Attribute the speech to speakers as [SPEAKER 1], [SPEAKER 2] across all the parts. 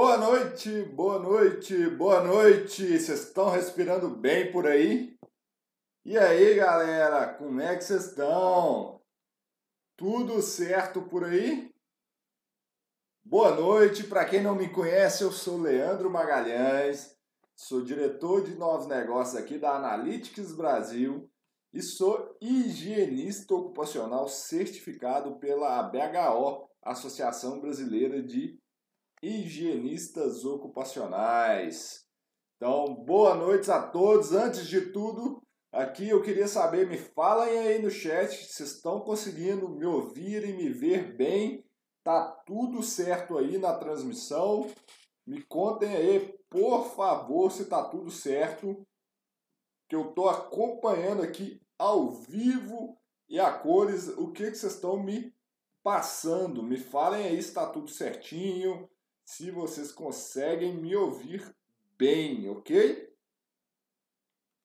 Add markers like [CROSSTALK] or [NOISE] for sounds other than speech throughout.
[SPEAKER 1] Boa noite, boa noite, boa noite. Vocês estão respirando bem por aí? E aí, galera, como é que vocês estão? Tudo certo por aí? Boa noite, para quem não me conhece, eu sou Leandro Magalhães, sou diretor de novos negócios aqui da Analytics Brasil e sou higienista ocupacional certificado pela ABHO, Associação Brasileira de Higienistas Ocupacionais. Então, boa noite a todos. Antes de tudo, aqui eu queria saber, me falem aí no chat se estão conseguindo me ouvir e me ver bem. Tá tudo certo aí na transmissão? Me contem aí, por favor, se tá tudo certo que eu estou acompanhando aqui ao vivo e a cores o que, que vocês estão me passando. Me falem aí se está tudo certinho, se vocês conseguem me ouvir bem, ok?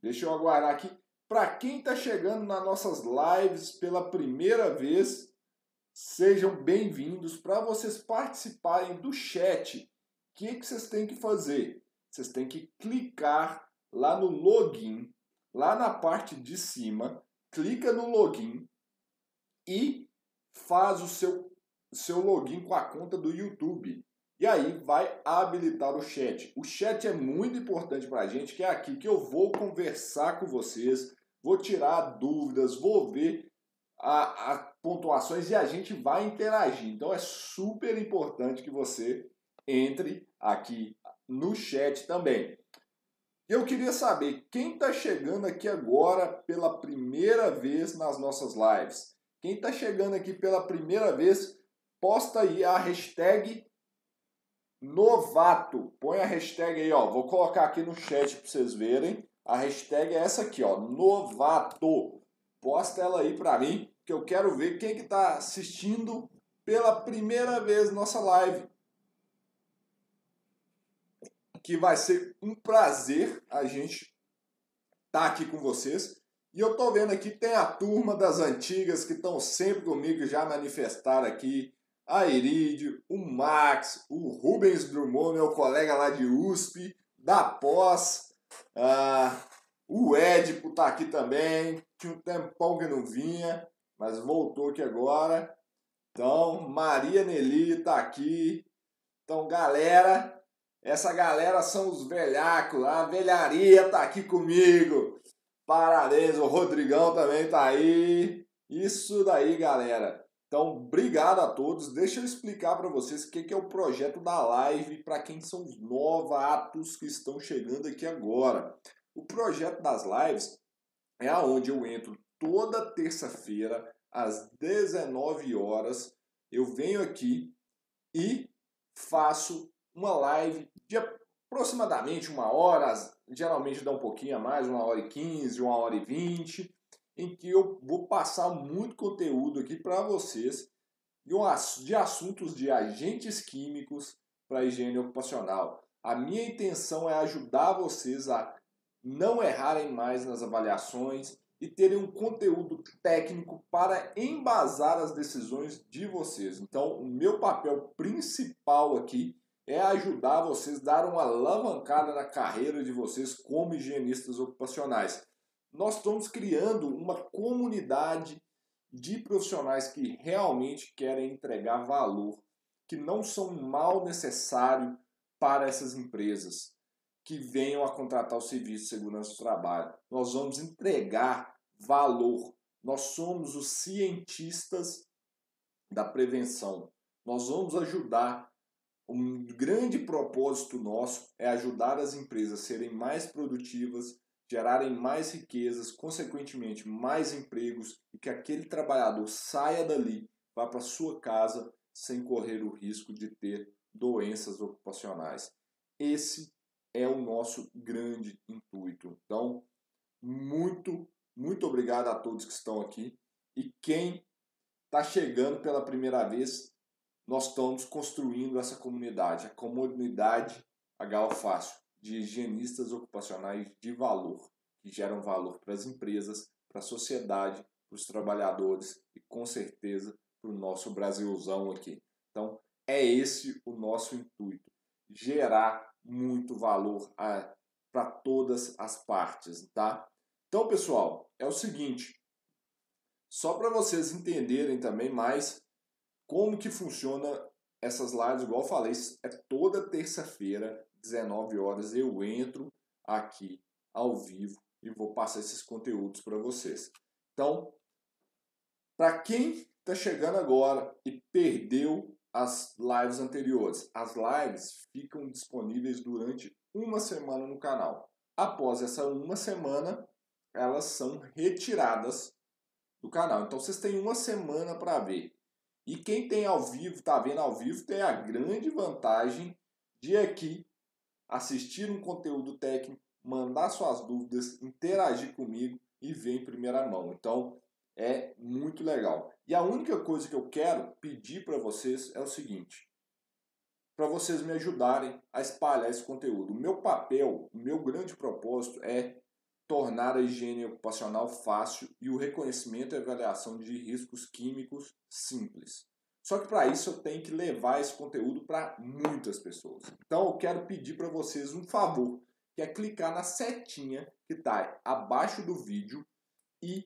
[SPEAKER 1] Deixa eu aguardar aqui. Para quem está chegando nas nossas lives pela primeira vez, sejam bem-vindos. Para vocês participarem do chat, o que, que vocês têm que fazer? Vocês têm que clicar lá no login, lá na parte de cima, clica no login e faz o seu, seu login com a conta do YouTube. E aí vai habilitar o chat. O chat é muito importante para a gente, que é aqui que eu vou conversar com vocês, vou tirar dúvidas, vou ver as pontuações e a gente vai interagir. Então é super importante que você entre aqui no chat também. Eu queria saber quem está chegando aqui agora pela primeira vez nas nossas lives. Quem está chegando aqui pela primeira vez, posta aí a hashtag novato. Põe a hashtag aí, ó. Vou colocar aqui no chat para vocês verem. A hashtag é essa aqui, ó, novato. Posta ela aí para mim, que eu quero ver quem que está assistindo pela primeira vez nossa live que vai ser um prazer a gente tá aqui com vocês. E eu tô vendo aqui tem a turma das antigas que estão sempre comigo, já manifestaram aqui. A Irídio, o Max, o Rubens Drummond, meu colega lá de USP, da Pós, ah, o Edipo tá aqui também, tinha um tempão que não vinha, mas voltou aqui agora. Então, Maria Nelly tá aqui. Então, galera, essa galera são os velhacos, a velharia tá aqui comigo. Parabéns, o Rodrigão também tá aí. Isso daí, galera. Então, obrigado a todos. Deixa eu explicar para vocês o que é o projeto da live para quem são os novatos que estão chegando aqui agora. O projeto das lives é aonde eu entro toda terça-feira às 19 horas. Eu venho aqui e faço uma live de aproximadamente uma hora, geralmente dá um pouquinho a mais, uma hora e quinze, uma hora e vinte, em que eu vou passar muito conteúdo aqui para vocês de assuntos de agentes químicos para higiene ocupacional. A minha intenção é ajudar vocês a não errarem mais nas avaliações e terem um conteúdo técnico para embasar as decisões de vocês. Então, o meu papel principal aqui é ajudar vocês a dar uma alavancada na carreira de vocês como higienistas ocupacionais. Nós estamos criando uma comunidade de profissionais que realmente querem entregar valor, que não são mal necessário para essas empresas que venham a contratar o serviço de segurança do trabalho. Nós vamos entregar valor. Nós somos os cientistas da prevenção. Nós vamos ajudar um grande propósito nosso é ajudar as empresas a serem mais produtivas, gerarem mais riquezas, consequentemente mais empregos e que aquele trabalhador saia dali, vá para sua casa sem correr o risco de ter doenças ocupacionais. Esse é o nosso grande intuito. Então, muito, muito obrigado a todos que estão aqui e quem está chegando pela primeira vez, nós estamos construindo essa comunidade, a comunidade H Fácil, de higienistas ocupacionais de valor, que geram valor para as empresas, para a sociedade, para os trabalhadores e com certeza para o nosso Brasilzão aqui. Então, é esse o nosso intuito. gerar muito valor para todas as partes, tá? Então, pessoal, é o seguinte, só para vocês entenderem também mais como que funciona essas lives, igual eu falei, é toda terça-feira, 19 horas, eu entro aqui ao vivo e vou passar esses conteúdos para vocês. Então, para quem está chegando agora e perdeu as lives anteriores, as lives ficam disponíveis durante uma semana no canal. Após essa uma semana, elas são retiradas do canal. Então vocês têm uma semana para ver. E quem tem ao vivo, está vendo ao vivo, tem a grande vantagem de aqui assistir um conteúdo técnico, mandar suas dúvidas, interagir comigo e ver em primeira mão. Então é muito legal. E a única coisa que eu quero pedir para vocês é o seguinte: para vocês me ajudarem a espalhar esse conteúdo. O meu papel, o meu grande propósito é tornar a higiene ocupacional fácil e o reconhecimento e avaliação de riscos químicos simples. Só que para isso eu tenho que levar esse conteúdo para muitas pessoas. Então eu quero pedir para vocês um favor, que é clicar na setinha que está abaixo do vídeo e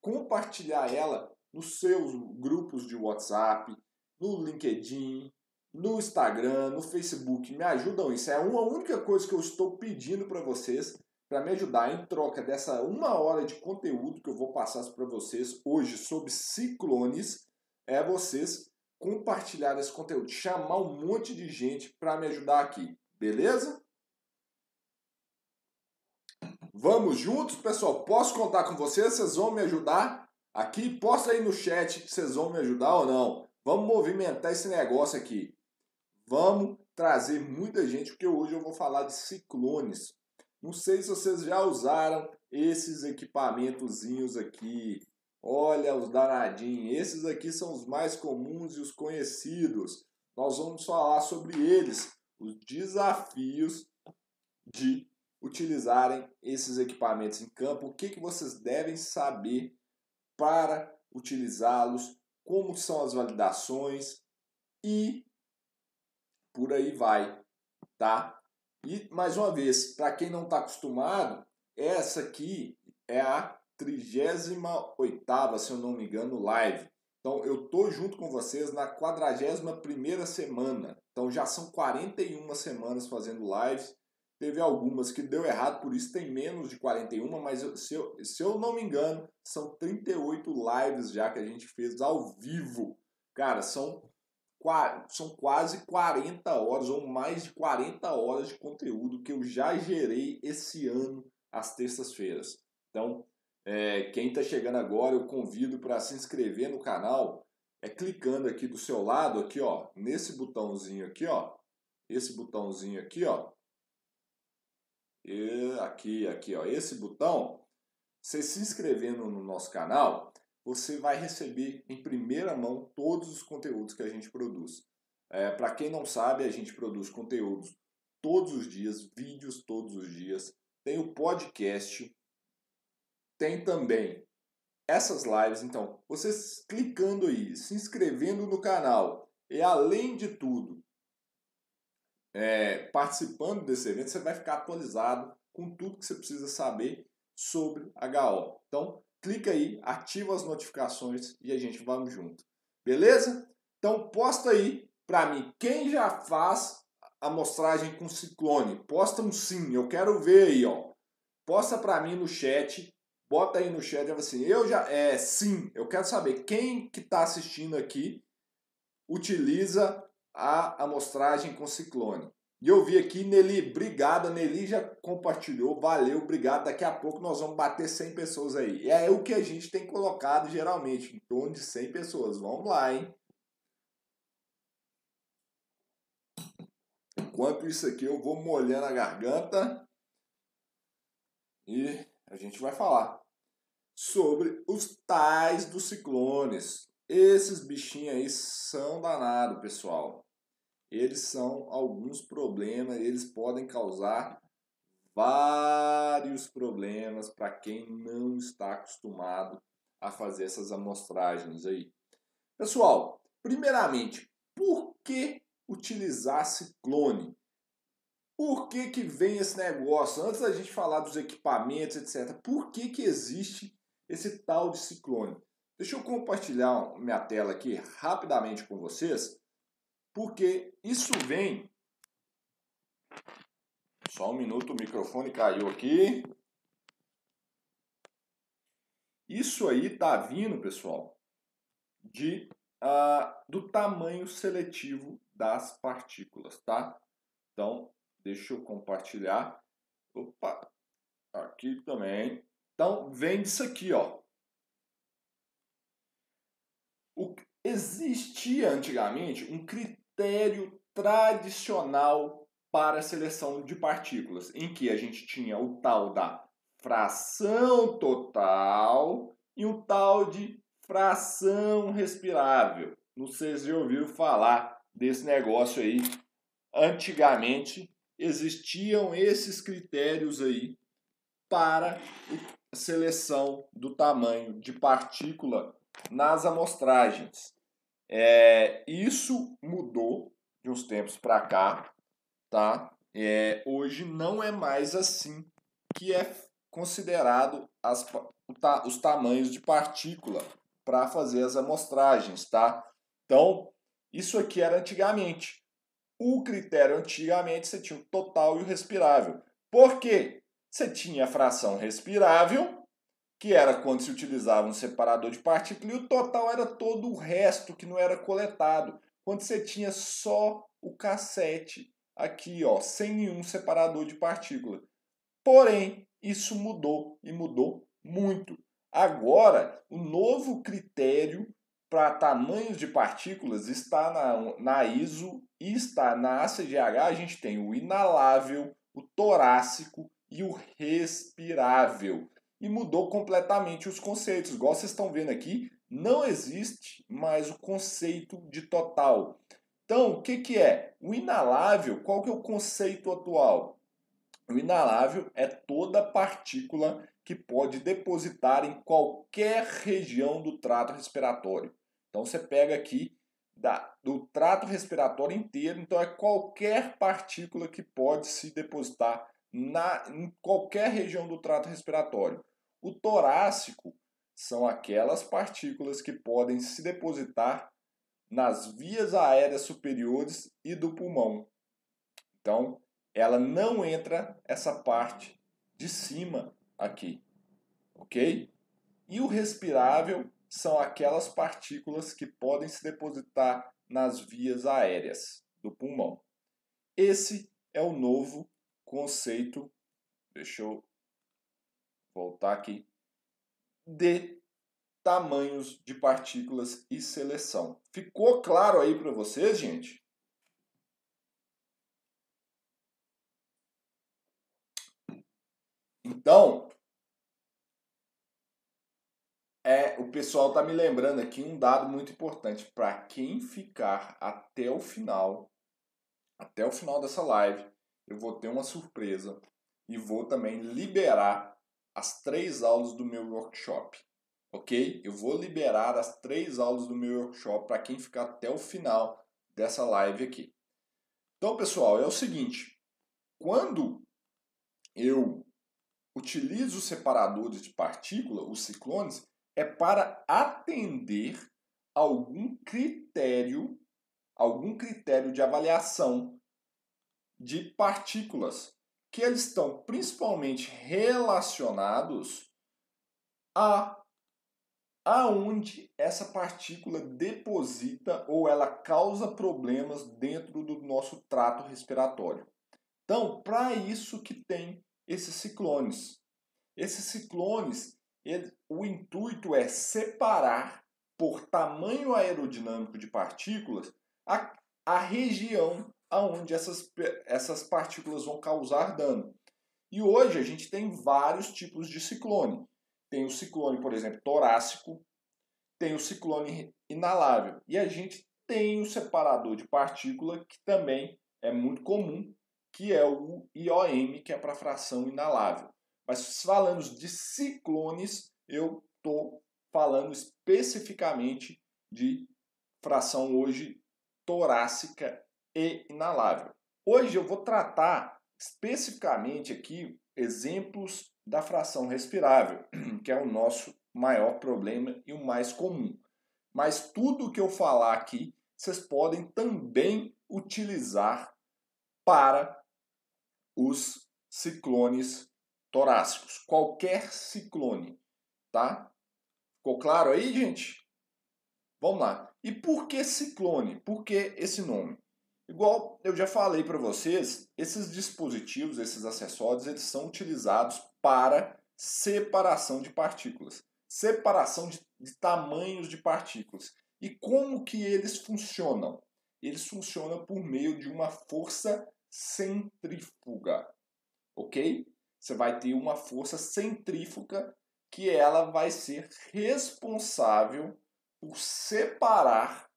[SPEAKER 1] compartilhar ela nos seus grupos de WhatsApp, no LinkedIn, no Instagram, no Facebook. Me ajudam isso. É uma única coisa que eu estou pedindo para vocês para me ajudar em troca dessa uma hora de conteúdo que eu vou passar para vocês hoje sobre ciclones, é vocês compartilhar esse conteúdo, chamar um monte de gente para me ajudar aqui, beleza? Vamos juntos, pessoal? Posso contar com vocês? Vocês vão me ajudar? Aqui, posta aí no chat que vocês vão me ajudar ou não. Vamos movimentar esse negócio aqui. Vamos trazer muita gente, porque hoje eu vou falar de ciclones. Não sei se vocês já usaram esses equipamentozinhos aqui. Olha os danadinhos. Esses aqui são os mais comuns e os conhecidos. Nós vamos falar sobre eles, os desafios de utilizarem esses equipamentos em campo, o que, que vocês devem saber para utilizá-los, como são as validações e por aí vai, tá? E mais uma vez, para quem não está acostumado, essa aqui é a 38 se eu não me engano, live. Então eu tô junto com vocês na 41 semana. Então já são 41 semanas fazendo lives. Teve algumas que deu errado, por isso tem menos de 41, mas eu, se, eu, se eu não me engano, são 38 lives já que a gente fez ao vivo. Cara, são, são quase 40 horas ou mais de 40 horas de conteúdo que eu já gerei esse ano às terças-feiras. Então, é, quem está chegando agora, eu convido para se inscrever no canal, é clicando aqui do seu lado, aqui ó, nesse botãozinho aqui ó, esse botãozinho aqui ó, e aqui, aqui, ó, esse botão, você se inscrevendo no nosso canal, você vai receber em primeira mão todos os conteúdos que a gente produz. É, Para quem não sabe, a gente produz conteúdos todos os dias, vídeos todos os dias, tem o podcast, tem também essas lives. Então, vocês clicando aí, se inscrevendo no canal e além de tudo, é, participando desse evento, você vai ficar atualizado com tudo que você precisa saber sobre HO. Então, clica aí, ativa as notificações e a gente vamos junto. Beleza? Então, posta aí para mim quem já faz amostragem com ciclone. Posta um sim, eu quero ver aí, ó. Posta para mim no chat, bota aí no chat assim, eu já é sim, eu quero saber quem que está assistindo aqui utiliza a amostragem com ciclone. E eu vi aqui, Nelly, obrigado. Nelly já compartilhou, valeu, obrigado. Daqui a pouco nós vamos bater 100 pessoas aí. É o que a gente tem colocado geralmente, em torno de 100 pessoas. Vamos lá, hein? Enquanto isso aqui, eu vou molhando a garganta e a gente vai falar sobre os tais dos ciclones. Esses bichinhos aí são danados, pessoal eles são alguns problemas, eles podem causar vários problemas para quem não está acostumado a fazer essas amostragens aí. Pessoal, primeiramente, por que utilizar ciclone? Por que, que vem esse negócio? Antes da gente falar dos equipamentos, etc., por que, que existe esse tal de ciclone? Deixa eu compartilhar minha tela aqui rapidamente com vocês, porque isso vem. Só um minuto, o microfone caiu aqui. Isso aí tá vindo, pessoal, de uh, do tamanho seletivo das partículas, tá? Então, deixa eu compartilhar. Opa, aqui também. Então, vem disso aqui, ó. O, existia antigamente um critério tradicional para a seleção de partículas, em que a gente tinha o tal da fração total e o tal de fração respirável. Não sei se já ouviram falar desse negócio aí. Antigamente existiam esses critérios aí para a seleção do tamanho de partícula nas amostragens. É, isso mudou de uns tempos para cá, tá? É, hoje não é mais assim que é considerado as, os tamanhos de partícula para fazer as amostragens, tá? Então, isso aqui era antigamente. O critério antigamente você tinha o total e o respirável. Por quê? Você tinha a fração respirável, que era quando se utilizava um separador de partícula, e o total era todo o resto que não era coletado. Quando você tinha só o cassete aqui, ó, sem nenhum separador de partícula. Porém, isso mudou e mudou muito. Agora, o novo critério para tamanhos de partículas está na, na ISO e está na ACGH. A gente tem o inalável, o torácico e o respirável. E mudou completamente os conceitos. Igual vocês estão vendo aqui, não existe mais o conceito de total. Então, o que, que é? O inalável, qual que é o conceito atual? O inalável é toda partícula que pode depositar em qualquer região do trato respiratório. Então você pega aqui da, do trato respiratório inteiro, então é qualquer partícula que pode se depositar na, em qualquer região do trato respiratório. O torácico são aquelas partículas que podem se depositar nas vias aéreas superiores e do pulmão. Então, ela não entra essa parte de cima aqui, ok? E o respirável são aquelas partículas que podem se depositar nas vias aéreas do pulmão. Esse é o novo conceito, deixa eu voltar aqui, de tamanhos de partículas e seleção. Ficou claro aí para vocês, gente? Então, é, o pessoal tá me lembrando aqui um dado muito importante para quem ficar até o final, até o final dessa live, eu vou ter uma surpresa e vou também liberar as três aulas do meu workshop, ok? Eu vou liberar as três aulas do meu workshop para quem ficar até o final dessa live aqui. Então, pessoal, é o seguinte: quando eu utilizo separadores de partícula, os ciclones, é para atender algum critério, algum critério de avaliação de partículas que eles estão principalmente relacionados a aonde essa partícula deposita ou ela causa problemas dentro do nosso trato respiratório. Então, para isso que tem esses ciclones. Esses ciclones, ele, o intuito é separar por tamanho aerodinâmico de partículas a, a região aonde essas, essas partículas vão causar dano. E hoje a gente tem vários tipos de ciclone. Tem o ciclone, por exemplo, torácico, tem o ciclone inalável. E a gente tem o separador de partícula, que também é muito comum, que é o IOM, que é para fração inalável. Mas falando de ciclones, eu estou falando especificamente de fração hoje torácica e inalável. Hoje eu vou tratar especificamente aqui exemplos da fração respirável, [CLEARS THROAT] que é o nosso maior problema e o mais comum. Mas tudo que eu falar aqui, vocês podem também utilizar para os ciclones torácicos. Qualquer ciclone, tá? Ficou claro aí, gente? Vamos lá. E por que ciclone? Por que esse nome? Igual eu já falei para vocês, esses dispositivos, esses acessórios, eles são utilizados para separação de partículas, separação de, de tamanhos de partículas. E como que eles funcionam? Eles funcionam por meio de uma força centrífuga, ok? Você vai ter uma força centrífuga que ela vai ser responsável por separar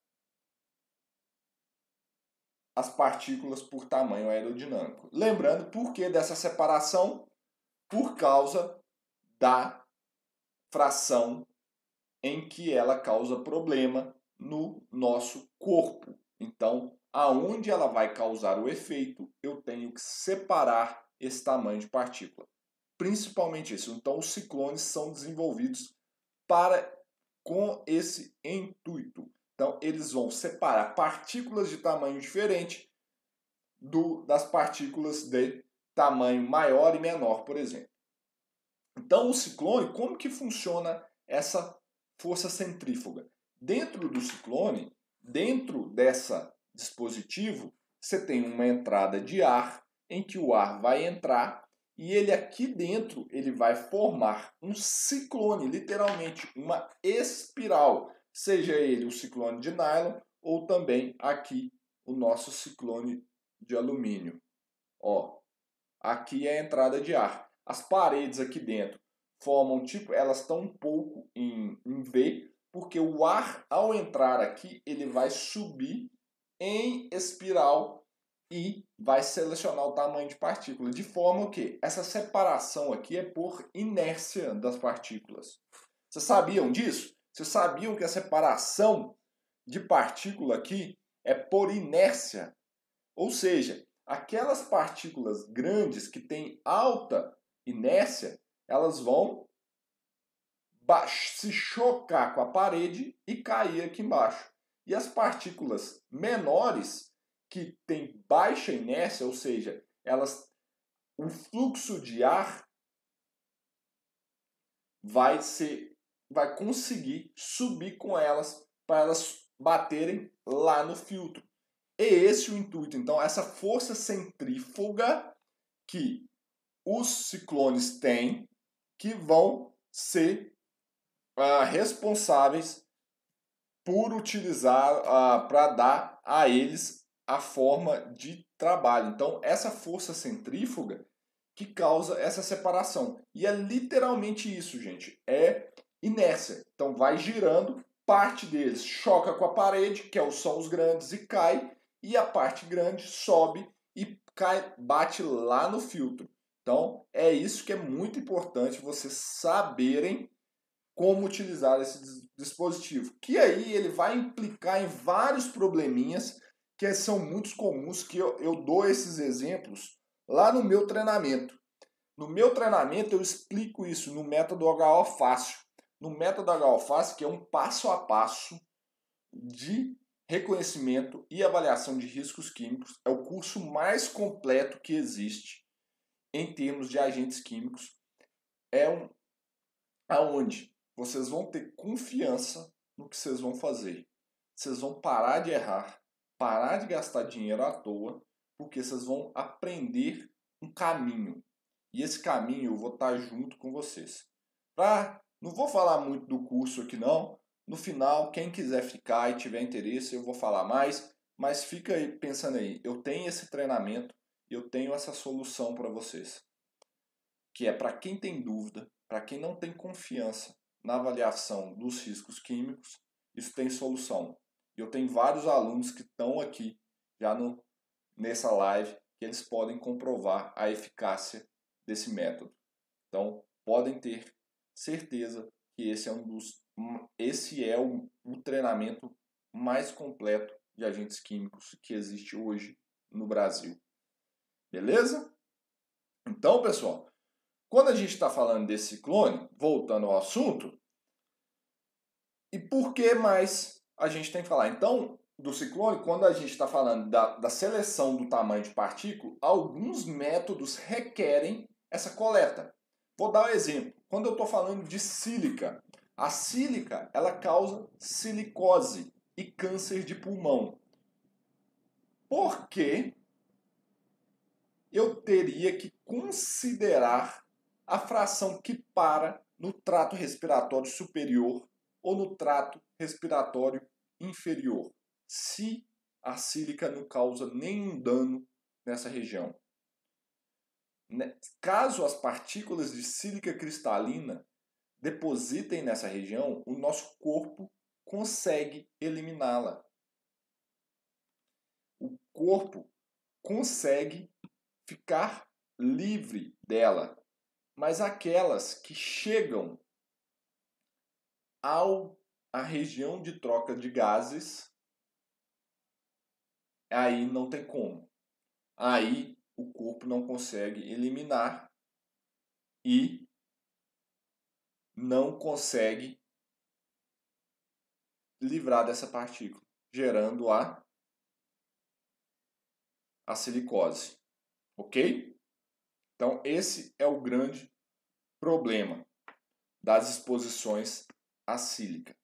[SPEAKER 1] as partículas por tamanho aerodinâmico. Lembrando por que dessa separação? Por causa da fração em que ela causa problema no nosso corpo. Então, aonde ela vai causar o efeito, eu tenho que separar esse tamanho de partícula. Principalmente isso. Então, os ciclones são desenvolvidos para com esse intuito. Então, eles vão separar partículas de tamanho diferente do, das partículas de tamanho maior e menor, por exemplo. Então, o ciclone, como que funciona essa força centrífuga? Dentro do ciclone, dentro dessa dispositivo, você tem uma entrada de ar em que o ar vai entrar e ele aqui dentro ele vai formar um ciclone, literalmente uma espiral seja ele o ciclone de nylon ou também aqui o nosso ciclone de alumínio. Ó, aqui é a entrada de ar. As paredes aqui dentro formam tipo, elas estão um pouco em, em V, porque o ar ao entrar aqui, ele vai subir em espiral e vai selecionar o tamanho de partícula, de forma que essa separação aqui é por inércia das partículas. Vocês sabiam disso? Vocês sabiam que a separação de partícula aqui é por inércia? Ou seja, aquelas partículas grandes que têm alta inércia, elas vão se chocar com a parede e cair aqui embaixo. E as partículas menores que têm baixa inércia, ou seja, elas o fluxo de ar vai ser vai conseguir subir com elas para elas baterem lá no filtro. É esse o intuito. Então, essa força centrífuga que os ciclones têm, que vão ser uh, responsáveis por utilizar uh, para dar a eles a forma de trabalho. Então, essa força centrífuga que causa essa separação. E é literalmente isso, gente. É inércia. Então vai girando, parte deles choca com a parede, que é são os grandes, e cai, e a parte grande sobe e cai, bate lá no filtro. Então é isso que é muito importante vocês saberem como utilizar esse dispositivo. Que aí ele vai implicar em vários probleminhas que são muito comuns, que eu, eu dou esses exemplos lá no meu treinamento. No meu treinamento eu explico isso no método HO Fácil no método H-Alface, que é um passo a passo de reconhecimento e avaliação de riscos químicos. É o curso mais completo que existe em termos de agentes químicos. É um aonde vocês vão ter confiança no que vocês vão fazer. Vocês vão parar de errar, parar de gastar dinheiro à toa, porque vocês vão aprender um caminho. E esse caminho eu vou estar junto com vocês. Para não vou falar muito do curso aqui não. No final, quem quiser ficar e tiver interesse, eu vou falar mais. Mas fica aí pensando aí, eu tenho esse treinamento, eu tenho essa solução para vocês. Que é para quem tem dúvida, para quem não tem confiança na avaliação dos riscos químicos, isso tem solução. Eu tenho vários alunos que estão aqui já no, nessa live que eles podem comprovar a eficácia desse método. Então, podem ter certeza que esse é um dos esse é o, o treinamento mais completo de agentes químicos que existe hoje no Brasil. Beleza? Então, pessoal, quando a gente está falando desse ciclone, voltando ao assunto, e por que mais a gente tem que falar? Então, do ciclone, quando a gente está falando da, da seleção do tamanho de partícula, alguns métodos requerem essa coleta. Vou dar um exemplo. Quando eu estou falando de sílica, a sílica ela causa silicose e câncer de pulmão. Por que eu teria que considerar a fração que para no trato respiratório superior ou no trato respiratório inferior, se a sílica não causa nenhum dano nessa região. Né, caso as partículas de sílica cristalina depositem nessa região, o nosso corpo consegue eliminá-la. O corpo consegue ficar livre dela. Mas aquelas que chegam ao a região de troca de gases, aí não tem como. Aí o corpo não consegue eliminar e não consegue livrar dessa partícula, gerando a, a silicose. Ok? Então, esse é o grande problema das exposições à sílica.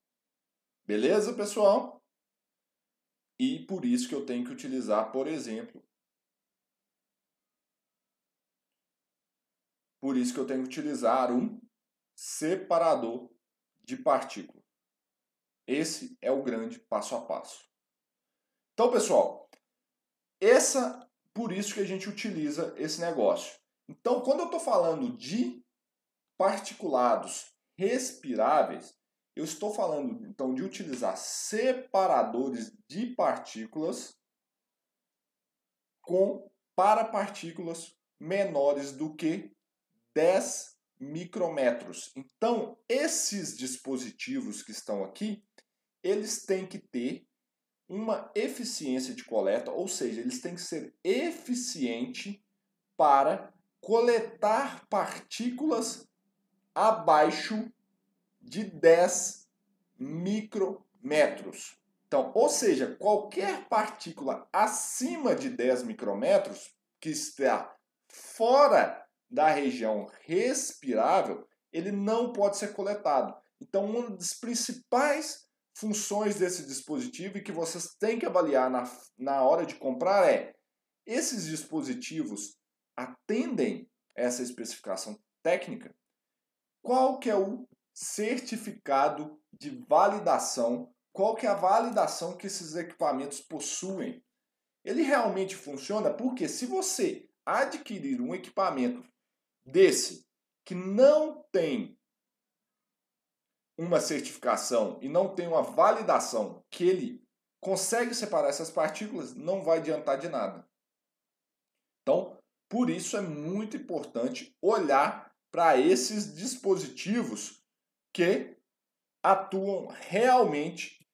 [SPEAKER 1] Beleza, pessoal? E por isso que eu tenho que utilizar, por exemplo, por isso que eu tenho que utilizar um separador de partícula. Esse é o grande passo a passo. Então, pessoal, essa por isso que a gente utiliza esse negócio. Então, quando eu estou falando de particulados respiráveis, eu estou falando então de utilizar separadores de partículas com para partículas menores do que 10 micrômetros. Então, esses dispositivos que estão aqui, eles têm que ter uma eficiência de coleta, ou seja, eles têm que ser eficientes para coletar partículas abaixo de 10 micrômetros. Então, ou seja, qualquer partícula acima de 10 micrômetros que está fora da região respirável, ele não pode ser coletado. Então, uma das principais funções desse dispositivo e que vocês têm que avaliar na, na hora de comprar é: esses dispositivos atendem essa especificação técnica? Qual que é o certificado de validação? Qual que é a validação que esses equipamentos possuem? Ele realmente funciona porque se você adquirir um equipamento desse que não tem uma certificação e não tem uma validação que ele consegue separar essas partículas, não vai adiantar de nada. Então, por isso é muito importante olhar para esses dispositivos que atuam realmente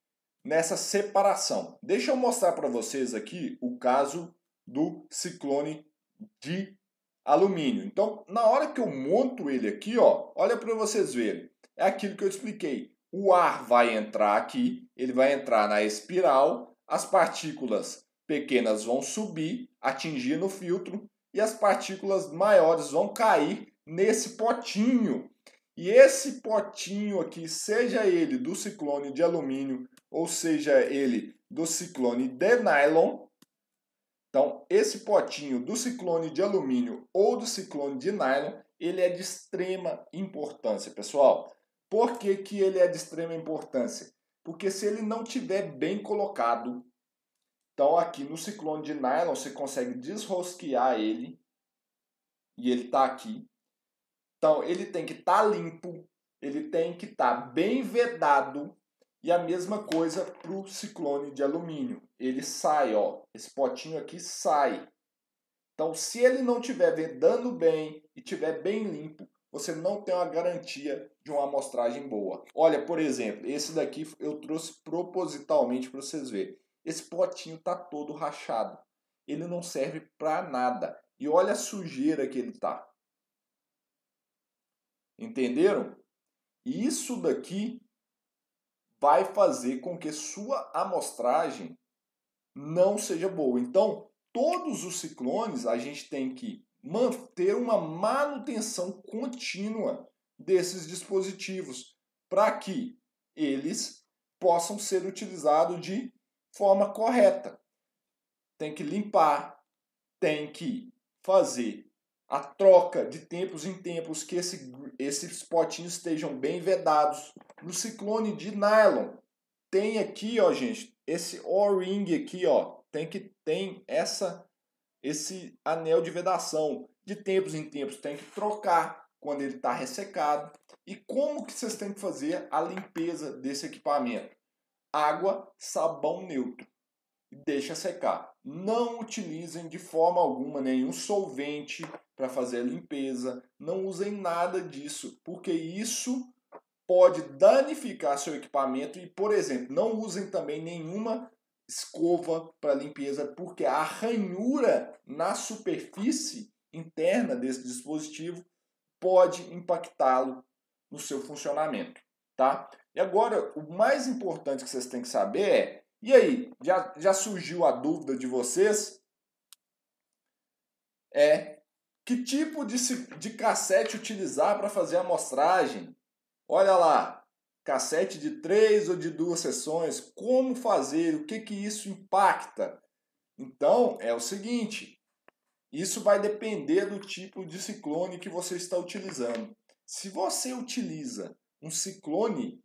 [SPEAKER 1] nessa separação. Deixa eu mostrar para vocês aqui o caso do ciclone de alumínio. Então, na hora que eu monto ele aqui, ó, olha para vocês verem. É aquilo que eu expliquei. O ar vai entrar aqui, ele vai entrar na espiral, as partículas pequenas vão subir, atingir no filtro e as partículas maiores vão cair nesse potinho. E esse potinho aqui, seja ele do ciclone de alumínio ou seja ele do ciclone de nylon, então, esse potinho do ciclone de alumínio ou do ciclone de nylon, ele é de extrema importância, pessoal. Por que, que ele é de extrema importância? Porque se ele não tiver bem colocado, então aqui no ciclone de nylon você consegue desrosquear ele e ele está aqui. Então ele tem que estar tá limpo, ele tem que estar tá bem vedado e a mesma coisa para o ciclone de alumínio. Ele sai, ó, esse potinho aqui sai. Então, se ele não estiver vedando bem e estiver bem limpo, você não tem uma garantia de uma amostragem boa. Olha, por exemplo, esse daqui eu trouxe propositalmente para vocês verem. Esse potinho tá todo rachado. Ele não serve para nada. E olha a sujeira que ele tá. Entenderam? Isso daqui vai fazer com que sua amostragem não seja boa. Então, todos os ciclones a gente tem que manter uma manutenção contínua desses dispositivos para que eles possam ser utilizados de forma correta. Tem que limpar, tem que fazer a troca de tempos em tempos que esse, esses potinhos estejam bem vedados. No ciclone de nylon, tem aqui, ó, gente, esse O-ring aqui, ó, tem que tem essa esse anel de vedação. De tempos em tempos tem que trocar quando ele está ressecado. E como que vocês têm que fazer a limpeza desse equipamento? Água, sabão neutro. Deixa secar. Não utilizem de forma alguma nenhum solvente para fazer a limpeza. Não usem nada disso, porque isso pode danificar seu equipamento e, por exemplo, não usem também nenhuma escova para limpeza, porque a ranhura na superfície interna desse dispositivo pode impactá-lo no seu funcionamento, tá? E agora, o mais importante que vocês têm que saber é, e aí, já, já surgiu a dúvida de vocês? É, que tipo de, de cassete utilizar para fazer a amostragem? Olha lá, cassete de três ou de duas sessões, como fazer, o que, que isso impacta? Então, é o seguinte, isso vai depender do tipo de ciclone que você está utilizando. Se você utiliza um ciclone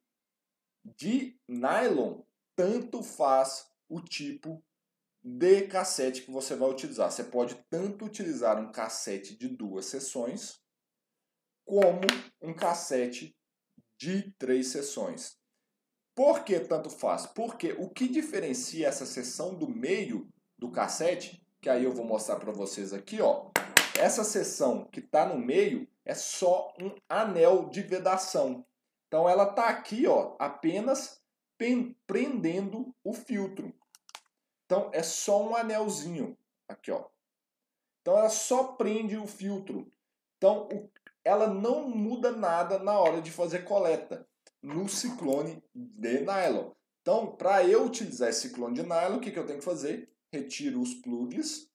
[SPEAKER 1] de nylon, tanto faz o tipo de cassete que você vai utilizar. Você pode tanto utilizar um cassete de duas sessões, como um cassete de três sessões. Por que tanto faz? Porque o que diferencia essa seção do meio do cassete, que aí eu vou mostrar para vocês aqui, ó. Essa seção que está no meio é só um anel de vedação. Então ela está aqui, ó, apenas prendendo o filtro. Então é só um anelzinho aqui, ó. Então ela só prende o filtro. Então o ela não muda nada na hora de fazer coleta no ciclone de nylon. Então, para eu utilizar esse ciclone de nylon, o que, que eu tenho que fazer? Retiro os plugs.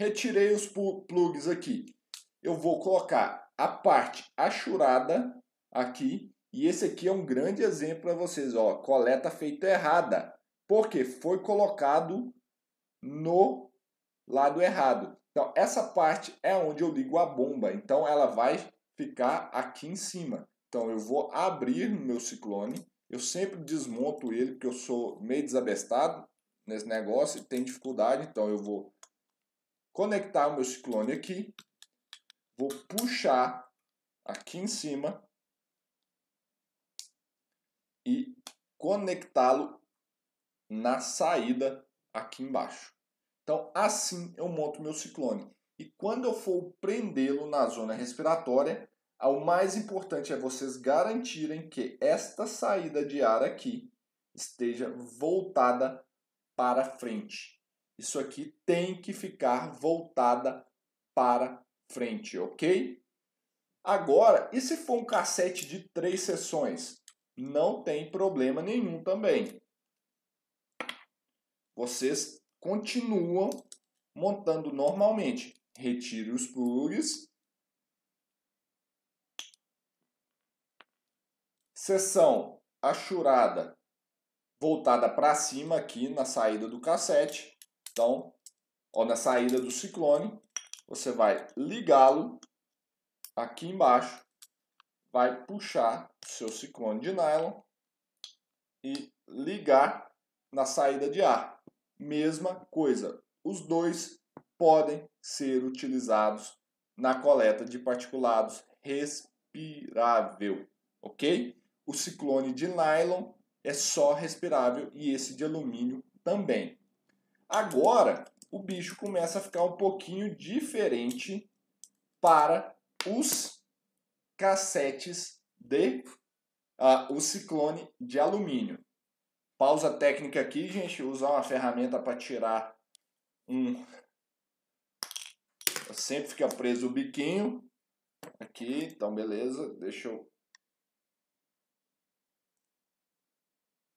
[SPEAKER 1] Retirei os plugs aqui. Eu vou colocar a parte achurada aqui. E esse aqui é um grande exemplo para vocês. Ó, coleta feita errada. Porque foi colocado no lado errado. Então, essa parte é onde eu ligo a bomba. Então, ela vai ficar aqui em cima. Então, eu vou abrir meu ciclone. Eu sempre desmonto ele, porque eu sou meio desabestado nesse negócio e tenho dificuldade. Então, eu vou conectar o meu ciclone aqui. Vou puxar aqui em cima e conectá-lo na saída aqui embaixo. Então, assim eu monto meu ciclone. E quando eu for prendê-lo na zona respiratória, o mais importante é vocês garantirem que esta saída de ar aqui esteja voltada para frente. Isso aqui tem que ficar voltada para frente, ok? Agora, e se for um cassete de três sessões? Não tem problema nenhum também. Vocês continuam montando normalmente. Retire os plugs. Seção achurada voltada para cima aqui na saída do cassete. Então, ou na saída do ciclone, você vai ligá-lo aqui embaixo, vai puxar o seu ciclone de nylon e ligar na saída de ar mesma coisa. Os dois podem ser utilizados na coleta de particulados respirável, ok? O ciclone de nylon é só respirável e esse de alumínio também. Agora, o bicho começa a ficar um pouquinho diferente para os cassetes de uh, o ciclone de alumínio. Pausa técnica aqui, gente. Usar uma ferramenta para tirar um. Sempre fica preso o biquinho. Aqui, então beleza. Deixa eu.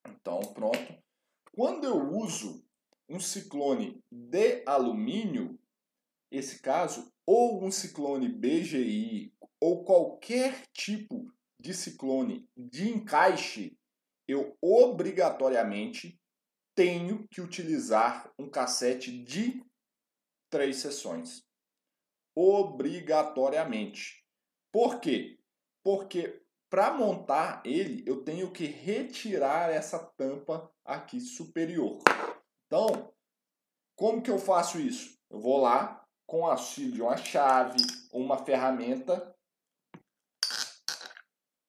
[SPEAKER 1] Então, pronto. Quando eu uso um ciclone de alumínio, esse caso, ou um ciclone BGI, ou qualquer tipo de ciclone de encaixe, eu obrigatoriamente tenho que utilizar um cassete de três sessões. Obrigatoriamente. Por quê? Porque para montar ele, eu tenho que retirar essa tampa aqui superior. Então, como que eu faço isso? Eu vou lá com o auxílio de uma chave uma ferramenta.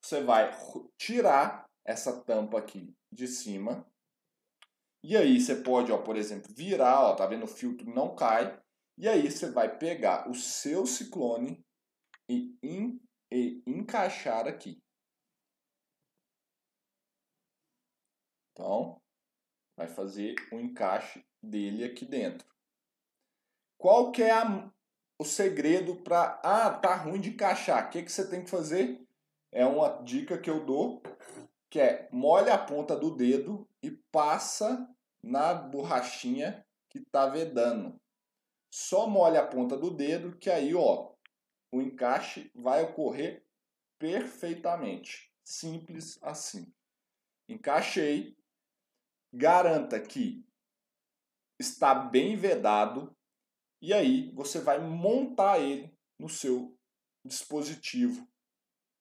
[SPEAKER 1] Você vai tirar essa tampa aqui de cima. E aí você pode, ó, por exemplo, virar, ó, tá vendo? O filtro não cai. E aí você vai pegar o seu ciclone e, in, e encaixar aqui. Então, vai fazer o encaixe dele aqui dentro. Qual que é a, o segredo para... Ah, tá ruim de encaixar. O que, que você tem que fazer? É uma dica que eu dou, que é molha a ponta do dedo e passa na borrachinha que está vedando. Só molha a ponta do dedo que aí, ó, o encaixe vai ocorrer perfeitamente. Simples assim. Encaixei, garanta que está bem vedado e aí você vai montar ele no seu dispositivo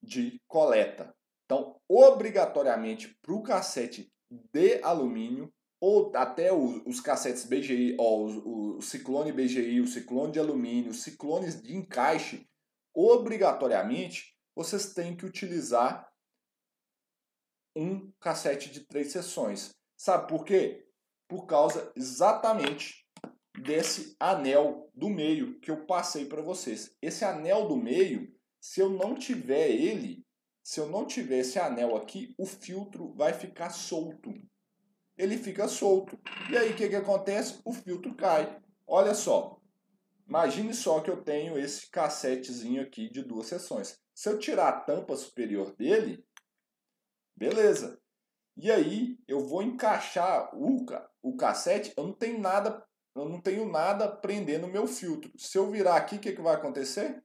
[SPEAKER 1] de coleta. Então, obrigatoriamente para o cassete de alumínio ou até os cassetes BGI, ó, o, ciclone BGI, o ciclone de alumínio, os ciclones de encaixe, obrigatoriamente vocês têm que utilizar um cassete de três sessões. Sabe por quê? Por causa exatamente desse anel do meio que eu passei para vocês. Esse anel do meio, se eu não tiver ele, se eu não tiver esse anel aqui, o filtro vai ficar solto. Ele fica solto. E aí o que, que acontece? O filtro cai. Olha só. Imagine só que eu tenho esse cassetezinho aqui de duas sessões. Se eu tirar a tampa superior dele, beleza. E aí eu vou encaixar o, o cassete, eu não tenho nada, eu não tenho nada prendendo o meu filtro. Se eu virar aqui, o que, que vai acontecer?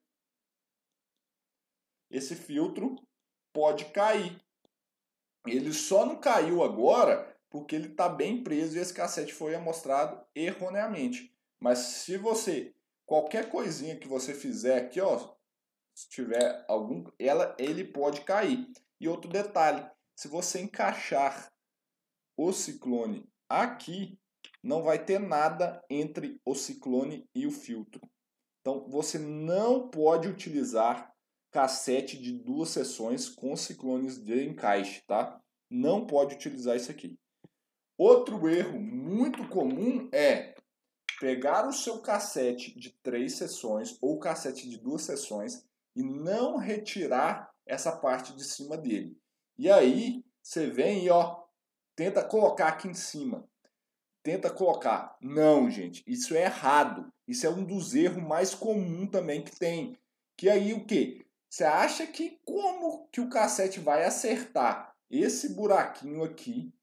[SPEAKER 1] Esse filtro pode cair. Ele só não caiu agora porque ele está bem preso e esse cassete foi amostrado erroneamente. Mas se você, qualquer coisinha que você fizer aqui, ó, se tiver algum, ela, ele pode cair. E outro detalhe, se você encaixar o ciclone aqui, não vai ter nada entre o ciclone e o filtro. Então você não pode utilizar cassete de duas sessões com ciclones de encaixe, tá? Não pode utilizar isso aqui. Outro erro muito comum é pegar o seu cassete de três sessões ou cassete de duas sessões e não retirar essa parte de cima dele. E aí você vem e ó, tenta colocar aqui em cima. Tenta colocar. Não, gente, isso é errado. Isso é um dos erros mais comuns também que tem. Que aí o que? Você acha que como que o cassete vai acertar esse buraquinho aqui?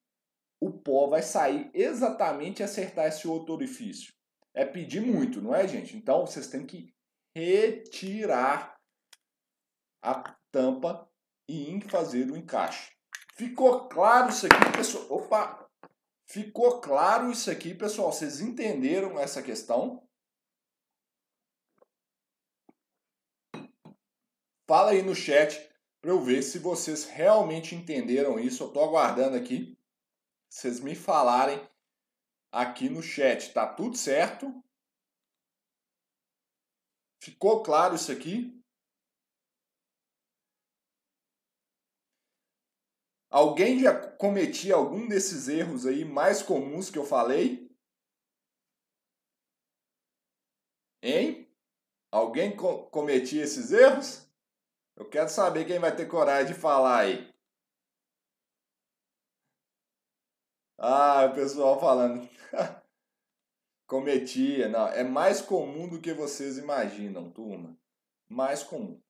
[SPEAKER 1] O pó vai sair exatamente e acertar esse outro orifício. É pedir muito, não é, gente? Então vocês têm que retirar a tampa e fazer o encaixe. Ficou claro isso aqui, pessoal? Opa! Ficou claro isso aqui, pessoal? Vocês entenderam essa questão? Fala aí no chat para eu ver se vocês realmente entenderam isso. Eu estou aguardando aqui vocês me falarem aqui no chat. Tá tudo certo? Ficou claro isso aqui? Alguém já cometia algum desses erros aí mais comuns que eu falei? Hein? Alguém co esses erros? Eu quero saber quem vai ter coragem de falar aí. Ah, o pessoal falando. [LAUGHS] Cometia, não, é mais comum do que vocês imaginam, turma. Mais comum.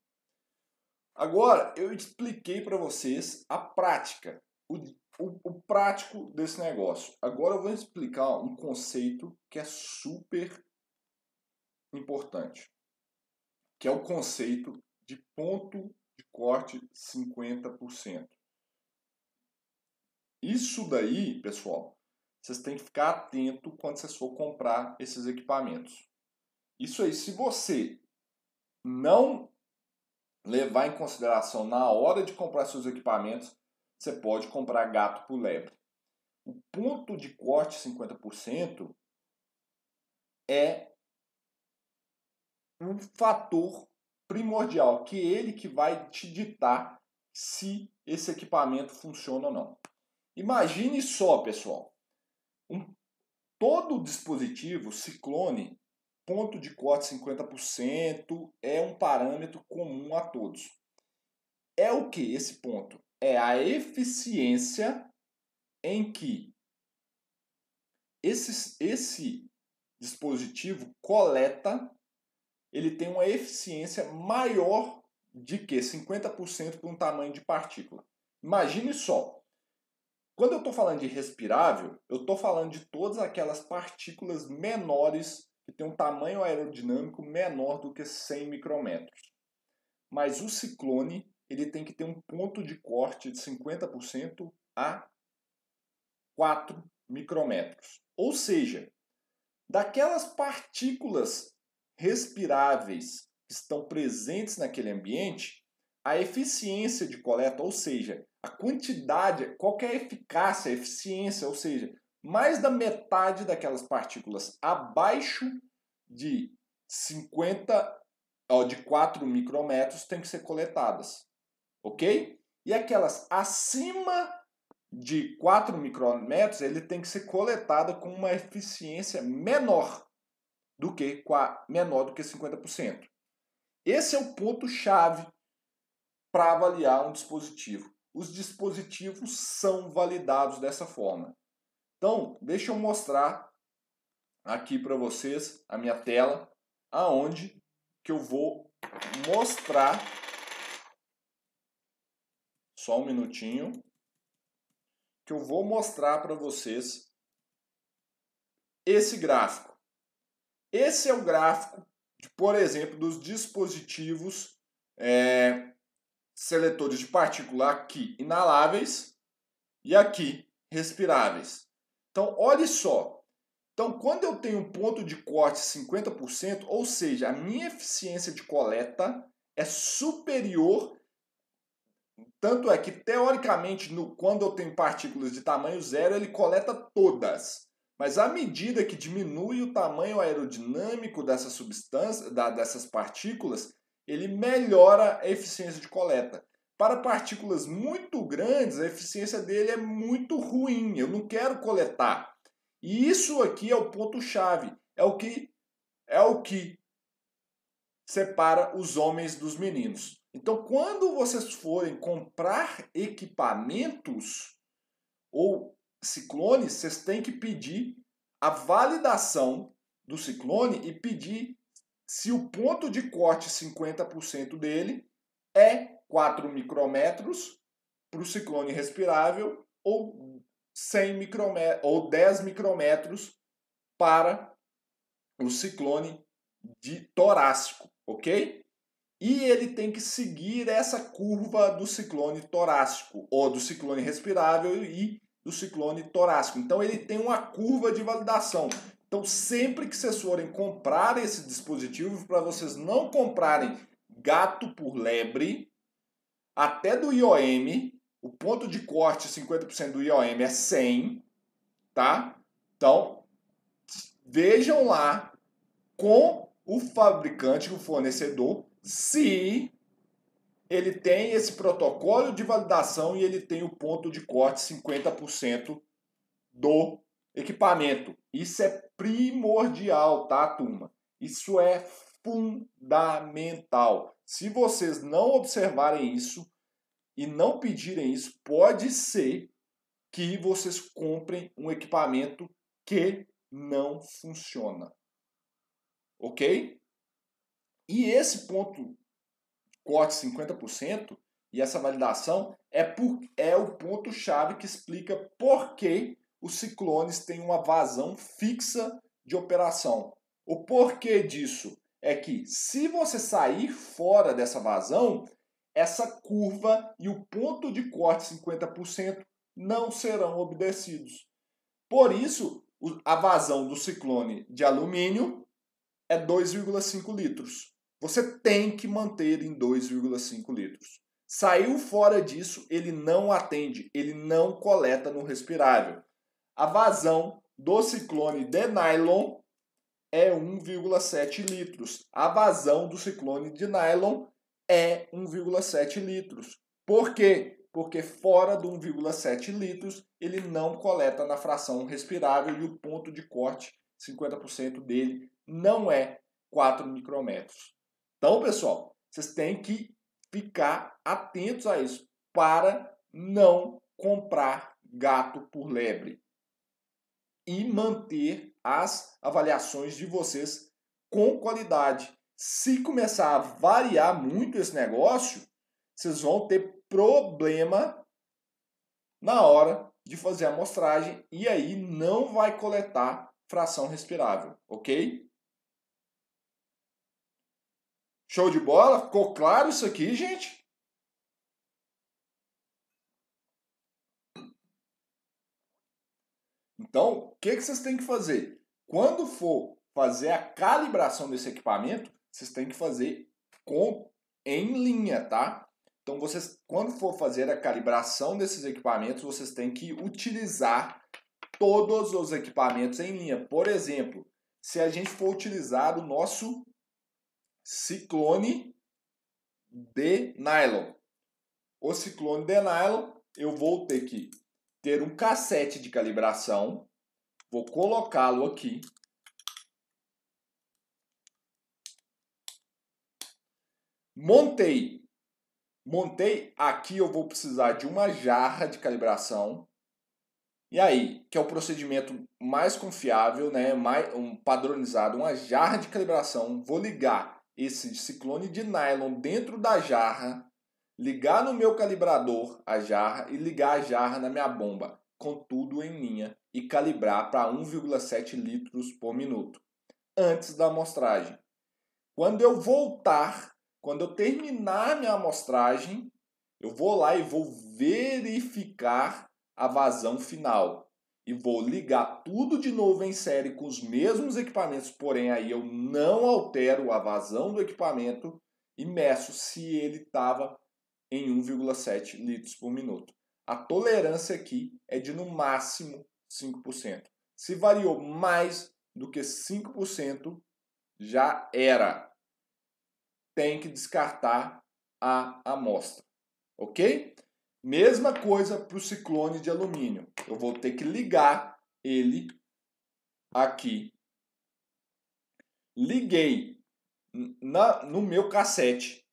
[SPEAKER 1] Agora, eu expliquei para vocês a prática, o, o, o, prático desse negócio. Agora eu vou explicar um conceito que é super importante, que é o conceito de ponto de corte 50%. Isso daí, pessoal, vocês têm que ficar atento quando vocês for comprar esses equipamentos. Isso aí, se você não levar em consideração na hora de comprar seus equipamentos, você pode comprar gato por lebre. O ponto de corte 50% é um fator primordial, que é ele que vai te ditar se esse equipamento funciona ou não. Imagine só, pessoal, um, todo dispositivo Ciclone, ponto de corte 50% é um parâmetro comum a todos. É o que esse ponto? É a eficiência em que esse, esse dispositivo coleta, ele tem uma eficiência maior de que 50% para um tamanho de partícula. Imagine só, quando eu estou falando de respirável, eu estou falando de todas aquelas partículas menores que têm um tamanho aerodinâmico menor do que 100 micrômetros. Mas o ciclone ele tem que ter um ponto de corte de 50% a 4 micrômetros. Ou seja, daquelas partículas respiráveis que estão presentes naquele ambiente, a eficiência de coleta, ou seja, a quantidade, qual é a eficácia, a eficiência, ou seja, mais da metade daquelas partículas abaixo de 50, ó, de 4 micrômetros tem que ser coletadas, ok? E aquelas acima de 4 micrômetros, ele tem que ser coletada com uma eficiência menor do que menor do que 50%. Esse é o ponto chave para avaliar um dispositivo os dispositivos são validados dessa forma. Então, deixa eu mostrar aqui para vocês a minha tela, aonde que eu vou mostrar só um minutinho que eu vou mostrar para vocês esse gráfico. Esse é o gráfico, de, por exemplo, dos dispositivos é, seletores de partícula aqui inaláveis e aqui respiráveis. Então, olhe só. Então, quando eu tenho um ponto de corte 50%, ou seja, a minha eficiência de coleta é superior, tanto é que teoricamente, no, quando eu tenho partículas de tamanho zero, ele coleta todas. Mas à medida que diminui o tamanho aerodinâmico dessa substância, da, dessas partículas, ele melhora a eficiência de coleta. Para partículas muito grandes, a eficiência dele é muito ruim. Eu não quero coletar. E isso aqui é o ponto chave. É o que é o que separa os homens dos meninos. Então, quando vocês forem comprar equipamentos ou ciclones, vocês têm que pedir a validação do ciclone e pedir se o ponto de corte 50% dele é 4 micrômetros para o ciclone respirável ou 100 micrômetros ou 10 micrômetros para o ciclone de torácico, ok? E ele tem que seguir essa curva do ciclone torácico ou do ciclone respirável e do ciclone torácico. Então ele tem uma curva de validação. Então, sempre que vocês forem comprar esse dispositivo, para vocês não comprarem gato por lebre, até do IOM, o ponto de corte 50% do IOM é 100, tá? Então, vejam lá com o fabricante, o fornecedor, se ele tem esse protocolo de validação e ele tem o ponto de corte 50% do equipamento. Isso é primordial, tá, turma? Isso é fundamental. Se vocês não observarem isso e não pedirem isso, pode ser que vocês comprem um equipamento que não funciona. Ok? E esse ponto corte 50% e essa validação é, por, é o ponto-chave que explica por que os ciclones têm uma vazão fixa de operação. O porquê disso é que se você sair fora dessa vazão, essa curva e o ponto de corte 50% não serão obedecidos. Por isso, a vazão do ciclone de alumínio é 2,5 litros. Você tem que manter em 2,5 litros. Saiu fora disso, ele não atende, ele não coleta no respirável. A vazão do ciclone de nylon é 1,7 litros. A vazão do ciclone de nylon é 1,7 litros. Por quê? Porque fora do 1,7 litros ele não coleta na fração respirável e o ponto de corte, 50% dele, não é 4 micrômetros. Então, pessoal, vocês têm que ficar atentos a isso para não comprar gato por lebre e manter as avaliações de vocês com qualidade. Se começar a variar muito esse negócio, vocês vão ter problema na hora de fazer a amostragem e aí não vai coletar fração respirável, ok? Show de bola? Ficou claro isso aqui, gente? Então, o que, que vocês têm que fazer? Quando for fazer a calibração desse equipamento, vocês têm que fazer com em linha, tá? Então, vocês, quando for fazer a calibração desses equipamentos, vocês têm que utilizar todos os equipamentos em linha. Por exemplo, se a gente for utilizar o nosso ciclone de nylon. O ciclone de nylon, eu vou ter que ter um cassete de calibração, vou colocá-lo aqui. Montei. Montei, aqui eu vou precisar de uma jarra de calibração. E aí, que é o procedimento mais confiável, né, mais um padronizado, uma jarra de calibração, vou ligar esse ciclone de nylon dentro da jarra ligar no meu calibrador a jarra e ligar a jarra na minha bomba, com tudo em linha, e calibrar para 1,7 litros por minuto, antes da amostragem. Quando eu voltar, quando eu terminar minha amostragem, eu vou lá e vou verificar a vazão final. E vou ligar tudo de novo em série com os mesmos equipamentos, porém aí eu não altero a vazão do equipamento e meço se ele estava em 1,7 litros por minuto. A tolerância aqui é de no máximo 5%. Se variou mais do que 5%, já era. Tem que descartar a amostra. Ok? Mesma coisa para o ciclone de alumínio. Eu vou ter que ligar ele aqui. Liguei na, no meu cassete.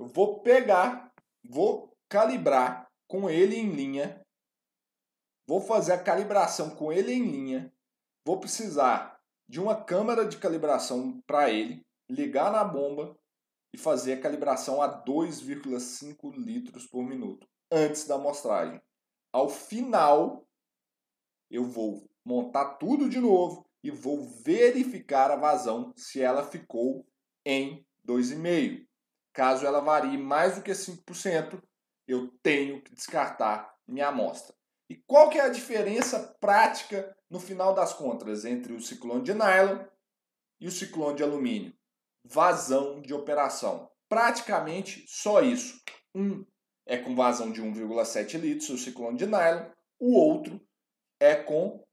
[SPEAKER 1] Eu vou pegar vou calibrar com ele em linha, vou fazer a calibração com ele em linha, vou precisar de uma câmera de calibração para ele, ligar na bomba e fazer a calibração a 2,5 litros por minuto antes da amostragem. Ao final, eu vou montar tudo de novo e vou verificar a vazão se ela ficou em 2,5. Caso ela varie mais do que 5%, eu tenho que descartar minha amostra. E qual que é a diferença prática no final das contas entre o ciclone de nylon e o ciclone de alumínio? Vazão de operação. Praticamente só isso. Um é com vazão de 1,7 litros, o ciclone de nylon, o outro é com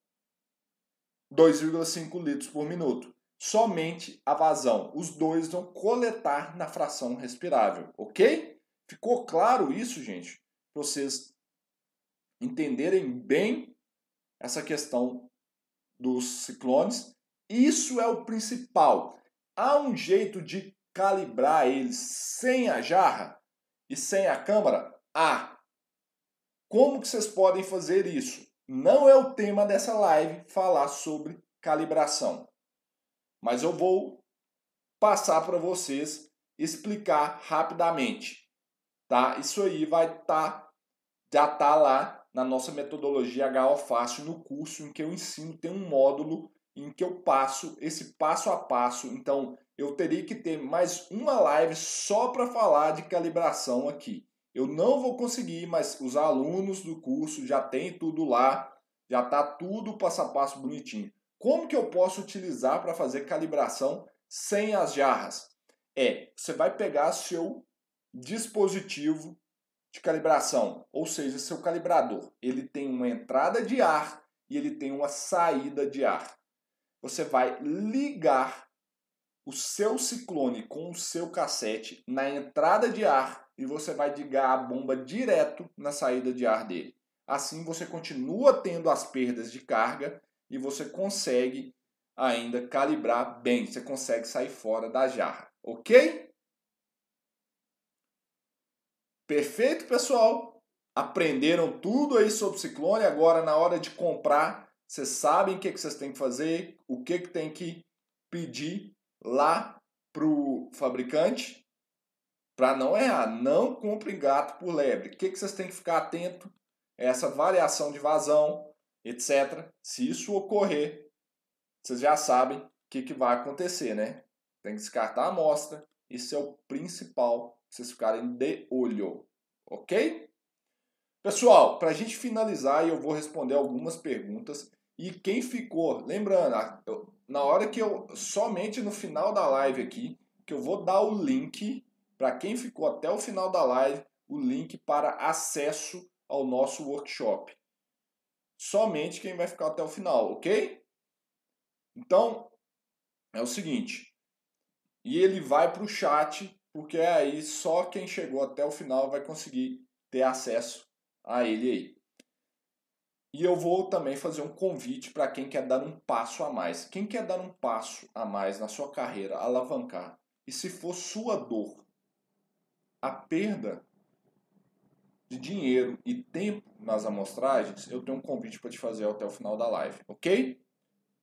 [SPEAKER 1] 2,5 litros por minuto somente a vazão. Os dois vão coletar na fração respirável, ok? Ficou claro isso, gente? Para vocês entenderem bem essa questão dos ciclones. Isso é o principal. Há um jeito de calibrar eles sem a jarra e sem a câmara? Há. Como que vocês podem fazer isso? não é o tema dessa live falar sobre calibração. Mas eu vou passar para vocês explicar rapidamente, tá? Isso aí vai estar tá, já tá lá na nossa metodologia HO Fácil no curso em que eu ensino, tem um módulo em que eu passo esse passo a passo. Então, eu teria que ter mais uma live só para falar de calibração aqui. Eu não vou conseguir, mas os alunos do curso já tem tudo lá, já está tudo passo a passo bonitinho. Como que eu posso utilizar para fazer calibração sem as jarras? É, você vai pegar seu dispositivo de calibração, ou seja, seu calibrador. Ele tem uma entrada de ar e ele tem uma saída de ar. Você vai ligar o seu ciclone com o seu cassete na entrada de ar e você vai ligar a bomba direto na saída de ar dele. Assim você continua tendo as perdas de carga e você consegue ainda calibrar bem, você consegue sair fora da jarra, ok? Perfeito, pessoal? Aprenderam tudo aí sobre ciclone, agora na hora de comprar, vocês sabem o que, que vocês têm que fazer, o que, que tem que pedir lá para o fabricante para não errar. Não compre gato por lebre. O que, que vocês têm que ficar atento? É essa variação de vazão, etc. Se isso ocorrer, vocês já sabem o que, que vai acontecer, né? Tem que descartar a amostra. Isso é o principal vocês ficarem de olho, ok? Pessoal, para a gente finalizar, eu vou responder algumas perguntas. E quem ficou, lembrando, na hora que eu, somente no final da live aqui, que eu vou dar o link para quem ficou até o final da live, o link para acesso ao nosso workshop. Somente quem vai ficar até o final, ok? Então, é o seguinte. E ele vai para o chat, porque aí só quem chegou até o final vai conseguir ter acesso a ele aí. E eu vou também fazer um convite para quem quer dar um passo a mais. Quem quer dar um passo a mais na sua carreira, alavancar, e se for sua dor, a perda de dinheiro e tempo nas amostragens, eu tenho um convite para te fazer até o final da live, ok?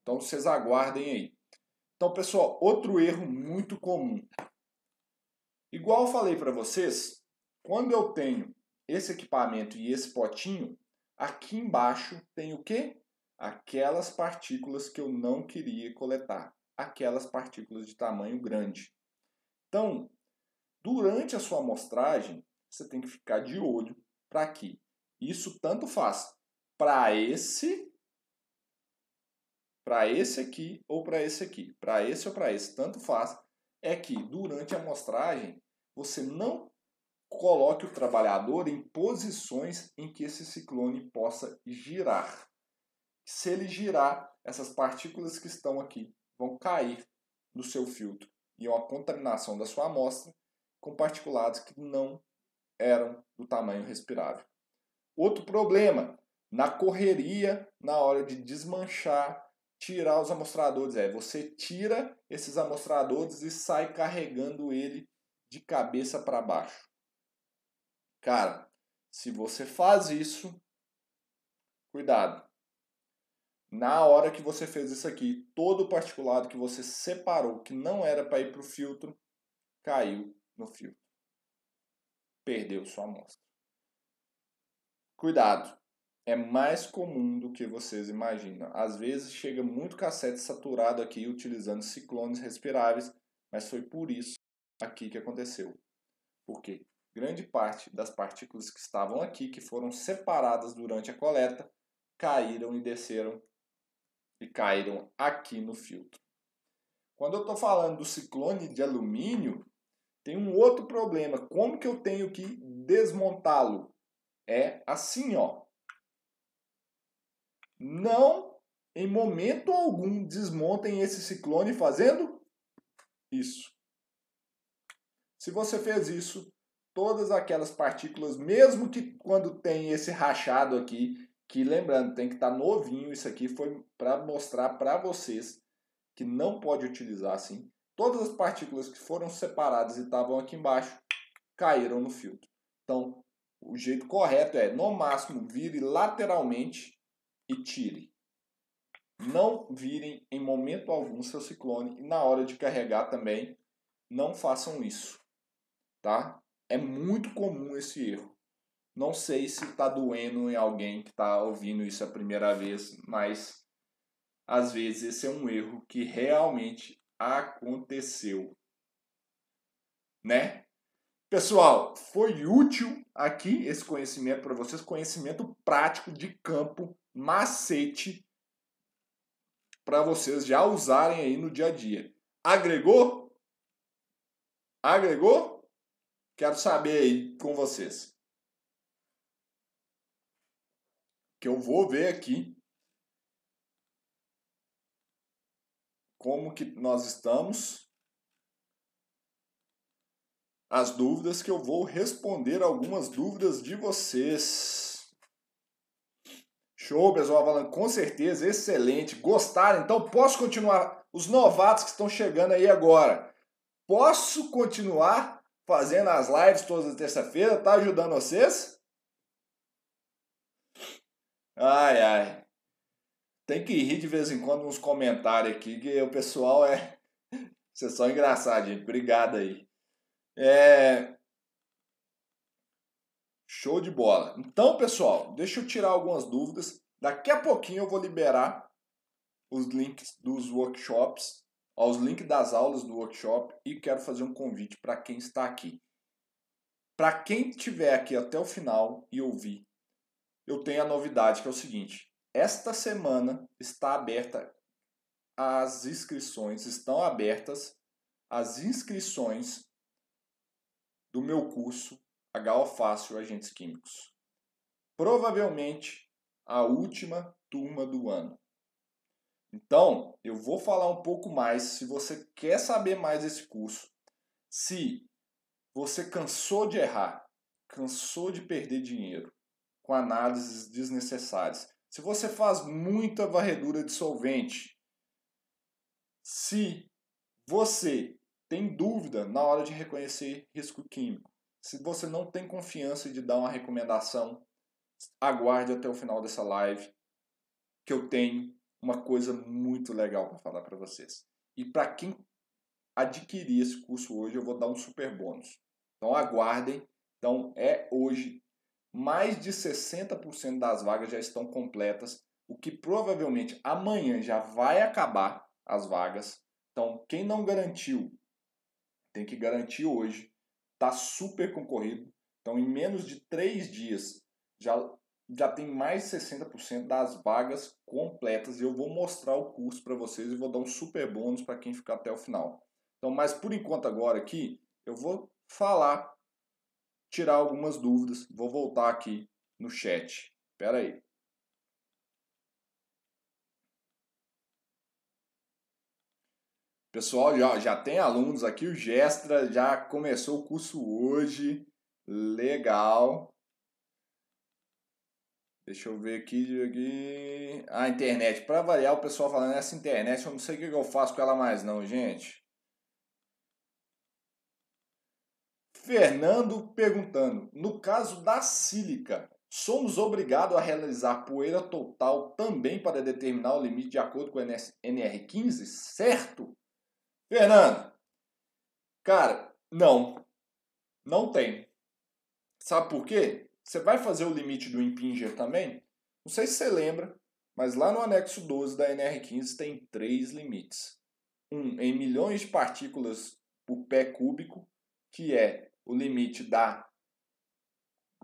[SPEAKER 1] Então vocês aguardem aí. Então, pessoal, outro erro muito comum. Igual eu falei para vocês, quando eu tenho esse equipamento e esse potinho, Aqui embaixo tem o que? Aquelas partículas que eu não queria coletar. Aquelas partículas de tamanho grande. Então, durante a sua amostragem, você tem que ficar de olho para aqui. Isso tanto faz para esse, para esse aqui ou para esse aqui. Para esse ou para esse, tanto faz. É que durante a amostragem, você não coloque o trabalhador em posições em que esse ciclone possa girar. Se ele girar, essas partículas que estão aqui vão cair no seu filtro e é uma contaminação da sua amostra com particulados que não eram do tamanho respirável. Outro problema, na correria, na hora de desmanchar, tirar os amostradores, é você tira esses amostradores e sai carregando ele de cabeça para baixo. Cara, se você faz isso, cuidado. Na hora que você fez isso aqui, todo o particulado que você separou, que não era para ir para o filtro, caiu no filtro. Perdeu sua amostra. Cuidado. É mais comum do que vocês imaginam. Às vezes chega muito cassete saturado aqui utilizando ciclones respiráveis, mas foi por isso aqui que aconteceu. Por quê? Grande parte das partículas que estavam aqui, que foram separadas durante a coleta, caíram e desceram e caíram aqui no filtro. Quando eu estou falando do ciclone de alumínio, tem um outro problema. Como que eu tenho que desmontá-lo? É assim, ó. Não, em momento algum, desmontem esse ciclone fazendo isso. Se você fez isso, todas aquelas partículas, mesmo que quando tem esse rachado aqui, que lembrando, tem que estar tá novinho, isso aqui foi para mostrar para vocês que não pode utilizar assim. Todas as partículas que foram separadas e estavam aqui embaixo caíram no filtro. Então, o jeito correto é, no máximo, vire lateralmente e tire. Não virem em momento algum seu ciclone e na hora de carregar também não façam isso, tá? É muito comum esse erro. Não sei se está doendo em alguém que está ouvindo isso a primeira vez, mas às vezes esse é um erro que realmente aconteceu, né? Pessoal, foi útil aqui esse conhecimento para vocês, conhecimento prático de campo, macete para vocês já usarem aí no dia a dia. Agregou? Agregou? Quero saber aí com vocês. Que eu vou ver aqui como que nós estamos, as dúvidas que eu vou responder algumas dúvidas de vocês. Show, pessoal, falando com certeza, excelente. Gostaram? Então posso continuar. Os novatos que estão chegando aí agora, posso continuar fazendo as lives todas as terça-feira? Tá ajudando vocês? Ai, ai. Tem que rir de vez em quando nos comentários aqui, que o pessoal é. [LAUGHS] Vocês são engraçados, gente. Obrigado aí. É... Show de bola. Então, pessoal, deixa eu tirar algumas dúvidas. Daqui a pouquinho eu vou liberar os links dos workshops, os links das aulas do workshop e quero fazer um convite para quem está aqui. Para quem estiver aqui até o final e ouvir, eu tenho a novidade que é o seguinte: esta semana está aberta as inscrições, estão abertas as inscrições do meu curso HO Fácil Agentes Químicos. Provavelmente a última turma do ano. Então, eu vou falar um pouco mais se você quer saber mais desse curso. Se você cansou de errar, cansou de perder dinheiro com análises desnecessárias, se você faz muita varredura de solvente, se você tem dúvida na hora de reconhecer risco químico, se você não tem confiança de dar uma recomendação, aguarde até o final dessa live, que eu tenho uma coisa muito legal para falar para vocês. E para quem adquirir esse curso hoje, eu vou dar um super bônus. Então aguardem. Então é hoje, mais de 60% das vagas já estão completas, o que provavelmente amanhã já vai acabar as vagas. Então, quem não garantiu, tem que garantir hoje. Está super concorrido. Então, em menos de três dias, já, já tem mais de 60% das vagas completas. E eu vou mostrar o curso para vocês e vou dar um super bônus para quem ficar até o final. Então, mas por enquanto agora aqui, eu vou falar tirar algumas dúvidas. Vou voltar aqui no chat. Espera aí. Pessoal, já, já tem alunos aqui. O Gestra já começou o curso hoje. Legal. Deixa eu ver aqui. aqui. A internet. Para variar, o pessoal falando essa internet, eu não sei o que eu faço com ela mais, não, gente. Fernando perguntando: no caso da sílica, somos obrigados a realizar poeira total também para determinar o limite de acordo com o NR15? Certo? Fernando, cara, não. Não tem. Sabe por quê? Você vai fazer o limite do impinger também? Não sei se você lembra, mas lá no anexo 12 da NR15 tem três limites. Um em milhões de partículas por pé cúbico, que é o limite da,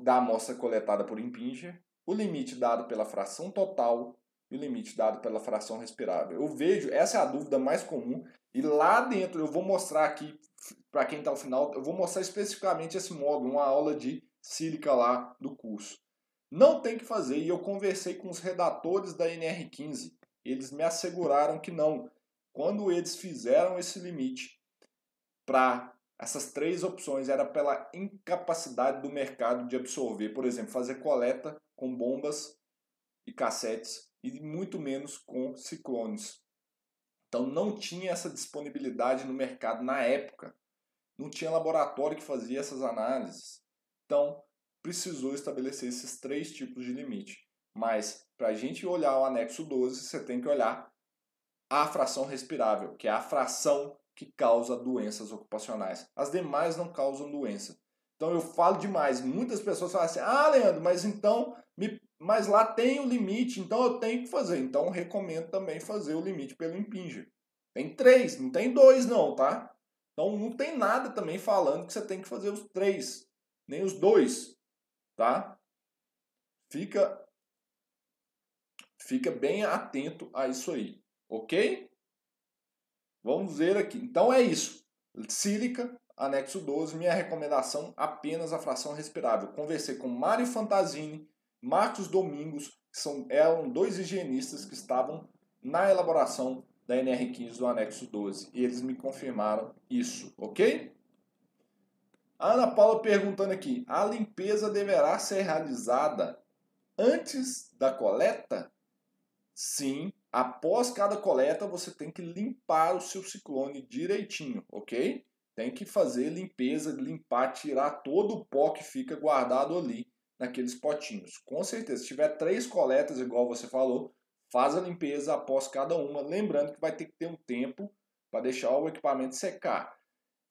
[SPEAKER 1] da amostra coletada por Impinger, o limite dado pela fração total e o limite dado pela fração respirável. Eu vejo, essa é a dúvida mais comum, e lá dentro eu vou mostrar aqui, para quem está ao final, eu vou mostrar especificamente esse módulo, uma aula de sílica lá do curso. Não tem que fazer, e eu conversei com os redatores da NR15, eles me asseguraram que não. Quando eles fizeram esse limite para essas três opções era pela incapacidade do mercado de absorver, por exemplo, fazer coleta com bombas e cassetes e muito menos com ciclones. Então não tinha essa disponibilidade no mercado na época. Não tinha laboratório que fazia essas análises. Então precisou estabelecer esses três tipos de limite. Mas para a gente olhar o anexo 12, você tem que olhar a fração respirável, que é a fração que causa doenças ocupacionais. As demais não causam doença. Então eu falo demais. Muitas pessoas falam assim: ah, Leandro, mas então, me... mas lá tem o limite, então eu tenho que fazer. Então recomendo também fazer o limite pelo Impinger. Tem três, não tem dois, não, tá? Então não tem nada também falando que você tem que fazer os três, nem os dois, tá? Fica, fica bem atento a isso aí, ok? Vamos ver aqui. Então é isso. Sílica, anexo 12, minha recomendação apenas a fração respirável. Conversei com Mário Fantasini, Marcos Domingos, que são, eram dois higienistas que estavam na elaboração da NR15 do anexo 12 e eles me confirmaram isso, ok? Ana Paula perguntando aqui: a limpeza deverá ser realizada antes da coleta? Sim, após cada coleta você tem que limpar o seu ciclone direitinho, ok? Tem que fazer limpeza, limpar, tirar todo o pó que fica guardado ali naqueles potinhos. Com certeza, se tiver três coletas, igual você falou, faz a limpeza após cada uma, lembrando que vai ter que ter um tempo para deixar o equipamento secar.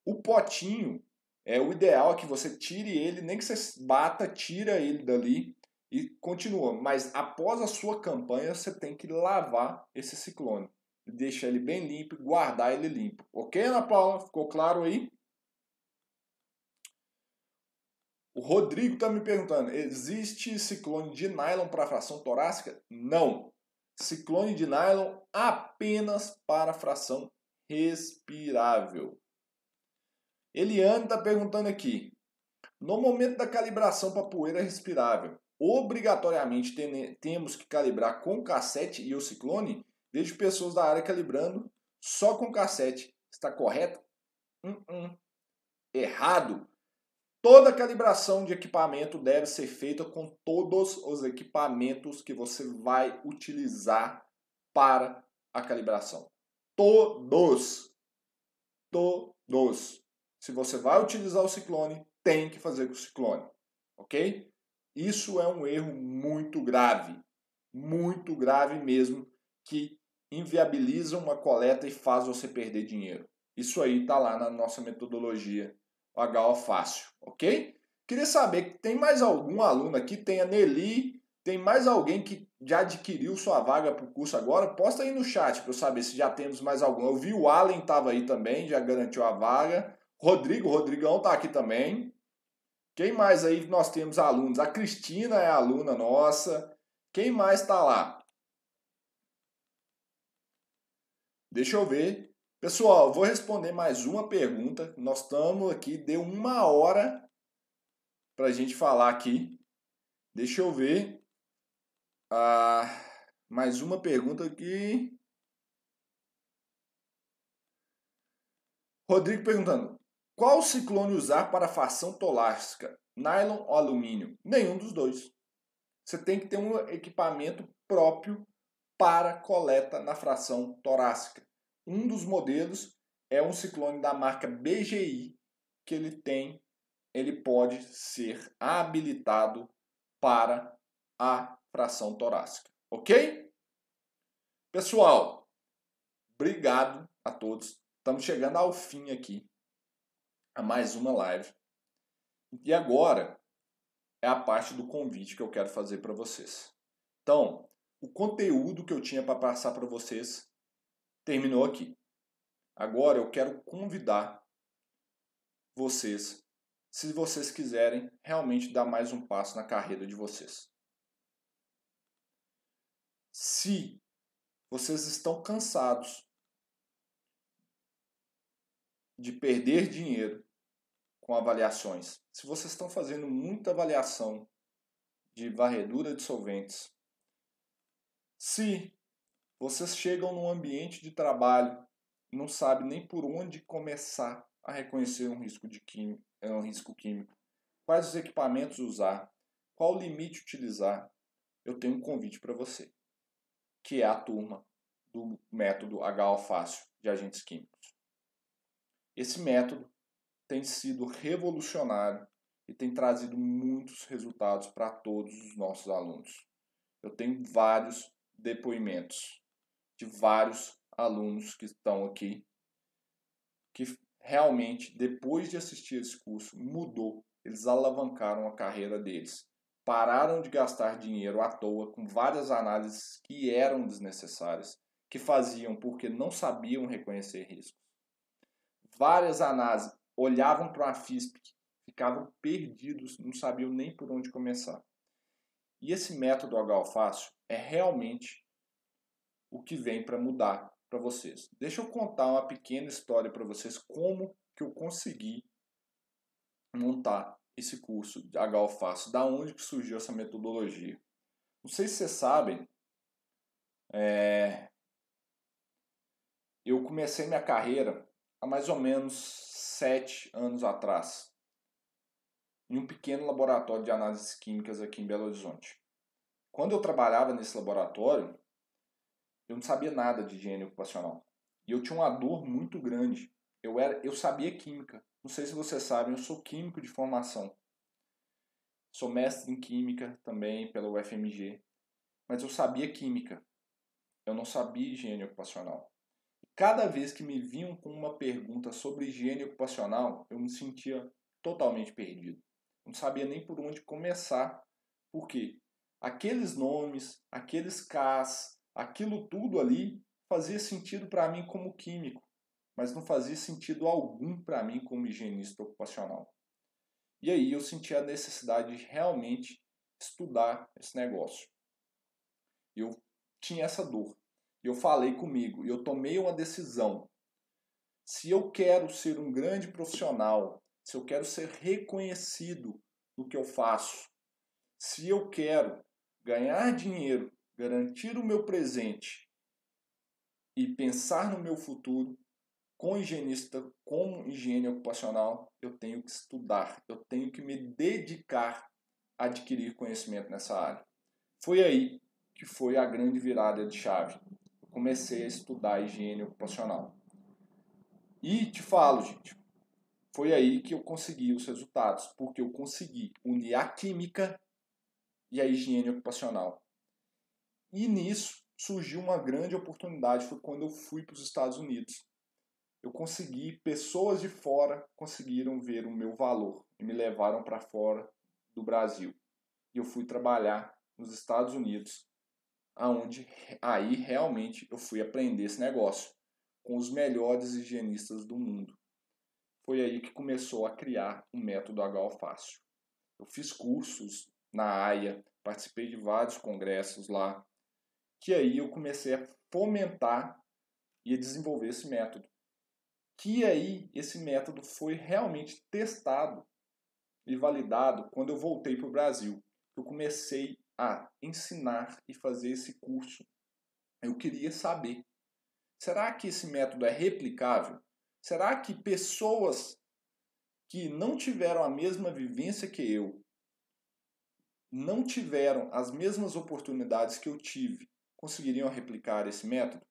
[SPEAKER 1] O potinho, é o ideal é que você tire ele, nem que você bata, tira ele dali e continua. Mas após a sua campanha, você tem que lavar esse ciclone deixar ele bem limpo guardar ele limpo. Ok, Ana Paula? Ficou claro aí? O Rodrigo está me perguntando: existe ciclone de nylon para fração torácica? Não. Ciclone de nylon apenas para fração respirável. Eliane está perguntando aqui: no momento da calibração para poeira respirável, obrigatoriamente temos que calibrar com cassete e o ciclone? Vejo pessoas da área calibrando só com cassete. Está correto? Hum, hum. Errado. Toda calibração de equipamento deve ser feita com todos os equipamentos que você vai utilizar para a calibração. Todos. Todos. Se você vai utilizar o ciclone, tem que fazer com o ciclone. Ok? Isso é um erro muito grave. Muito grave mesmo. Que inviabiliza uma coleta e faz você perder dinheiro. Isso aí está lá na nossa metodologia HO fácil, ok? Queria saber, tem mais algum aluno aqui? Tem a Nelly, tem mais alguém que já adquiriu sua vaga para o curso agora? Posta aí no chat para eu saber se já temos mais algum. Eu vi o Allen estava aí também, já garantiu a vaga. Rodrigo, Rodrigão está aqui também. Quem mais aí nós temos alunos? A Cristina é aluna nossa. Quem mais está lá? Deixa eu ver. Pessoal, vou responder mais uma pergunta. Nós estamos aqui, deu uma hora para a gente falar aqui. Deixa eu ver. Ah, mais uma pergunta aqui. Rodrigo perguntando: qual ciclone usar para fação tolácica? Nylon ou alumínio? Nenhum dos dois. Você tem que ter um equipamento próprio para coleta na fração torácica. Um dos modelos é um ciclone da marca BGI, que ele tem, ele pode ser habilitado para a fração torácica, ok? Pessoal, obrigado a todos. Estamos chegando ao fim aqui a mais uma live. E agora é a parte do convite que eu quero fazer para vocês. Então, o conteúdo que eu tinha para passar para vocês terminou aqui. Agora eu quero convidar vocês, se vocês quiserem realmente dar mais um passo na carreira de vocês. Se vocês estão cansados de perder dinheiro com avaliações, se vocês estão fazendo muita avaliação de varredura de solventes, se vocês chegam num ambiente de trabalho e não sabem nem por onde começar a reconhecer um risco, de químico, é, um risco químico, quais os equipamentos usar, qual limite utilizar, eu tenho um convite para você, que é a turma do método HO Fácil de agentes químicos. Esse método tem sido revolucionário e tem trazido muitos resultados para todos os nossos alunos. Eu tenho vários depoimentos de vários alunos que estão aqui que realmente, depois de assistir esse curso, mudou. Eles alavancaram a carreira deles. Pararam de gastar dinheiro à toa com várias análises que eram desnecessárias, que faziam porque não sabiam reconhecer riscos. Várias análises olhavam para a FISP, ficavam perdidos, não sabiam nem por onde começar. E esse método fácil é realmente o que vem para mudar para vocês. Deixa eu contar uma pequena história para vocês como que eu consegui montar esse curso de fácil, da onde que surgiu essa metodologia. Não sei se vocês sabem, é... eu comecei minha carreira há mais ou menos sete anos atrás em um pequeno laboratório de análises químicas aqui em Belo Horizonte. Quando eu trabalhava nesse laboratório, eu não sabia nada de higiene ocupacional. E eu tinha uma dor muito grande. Eu, era, eu sabia química. Não sei se vocês sabem, eu sou químico de formação. Sou mestre em química também pela UFMG. Mas eu sabia química. Eu não sabia higiene ocupacional. Cada vez que me vinham com uma pergunta sobre higiene ocupacional, eu me sentia totalmente perdido não sabia nem por onde começar. Por quê? Aqueles nomes, aqueles Ks, aquilo tudo ali fazia sentido para mim como químico, mas não fazia sentido algum para mim como higienista ocupacional. E aí eu senti a necessidade de realmente estudar esse negócio. Eu tinha essa dor. Eu falei comigo eu tomei uma decisão. Se eu quero ser um grande profissional, se eu quero ser reconhecido no que eu faço, se eu quero ganhar dinheiro, garantir o meu presente e pensar no meu futuro, com higienista, com higiene ocupacional, eu tenho que estudar, eu tenho que me dedicar a adquirir conhecimento nessa área. Foi aí que foi a grande virada de chave. Comecei a estudar higiene ocupacional. E te falo, gente, foi aí que eu consegui os resultados, porque eu consegui unir a química e a higiene ocupacional. E nisso surgiu uma grande oportunidade, foi quando eu fui para os Estados Unidos. Eu consegui, pessoas de fora conseguiram ver o meu valor e me levaram para fora do Brasil. E eu fui trabalhar nos Estados Unidos, aonde aí realmente eu fui aprender esse negócio com os melhores higienistas do mundo foi aí que começou a criar o método HO Fácil. Eu fiz cursos na AIA, participei de vários congressos lá, que aí eu comecei a fomentar e a desenvolver esse método. Que aí esse método foi realmente testado e validado quando eu voltei para o Brasil. Eu comecei a ensinar e fazer esse curso. Eu queria saber: será que esse método é replicável? Será que pessoas que não tiveram a mesma vivência que eu, não tiveram as mesmas oportunidades que eu tive, conseguiriam replicar esse método?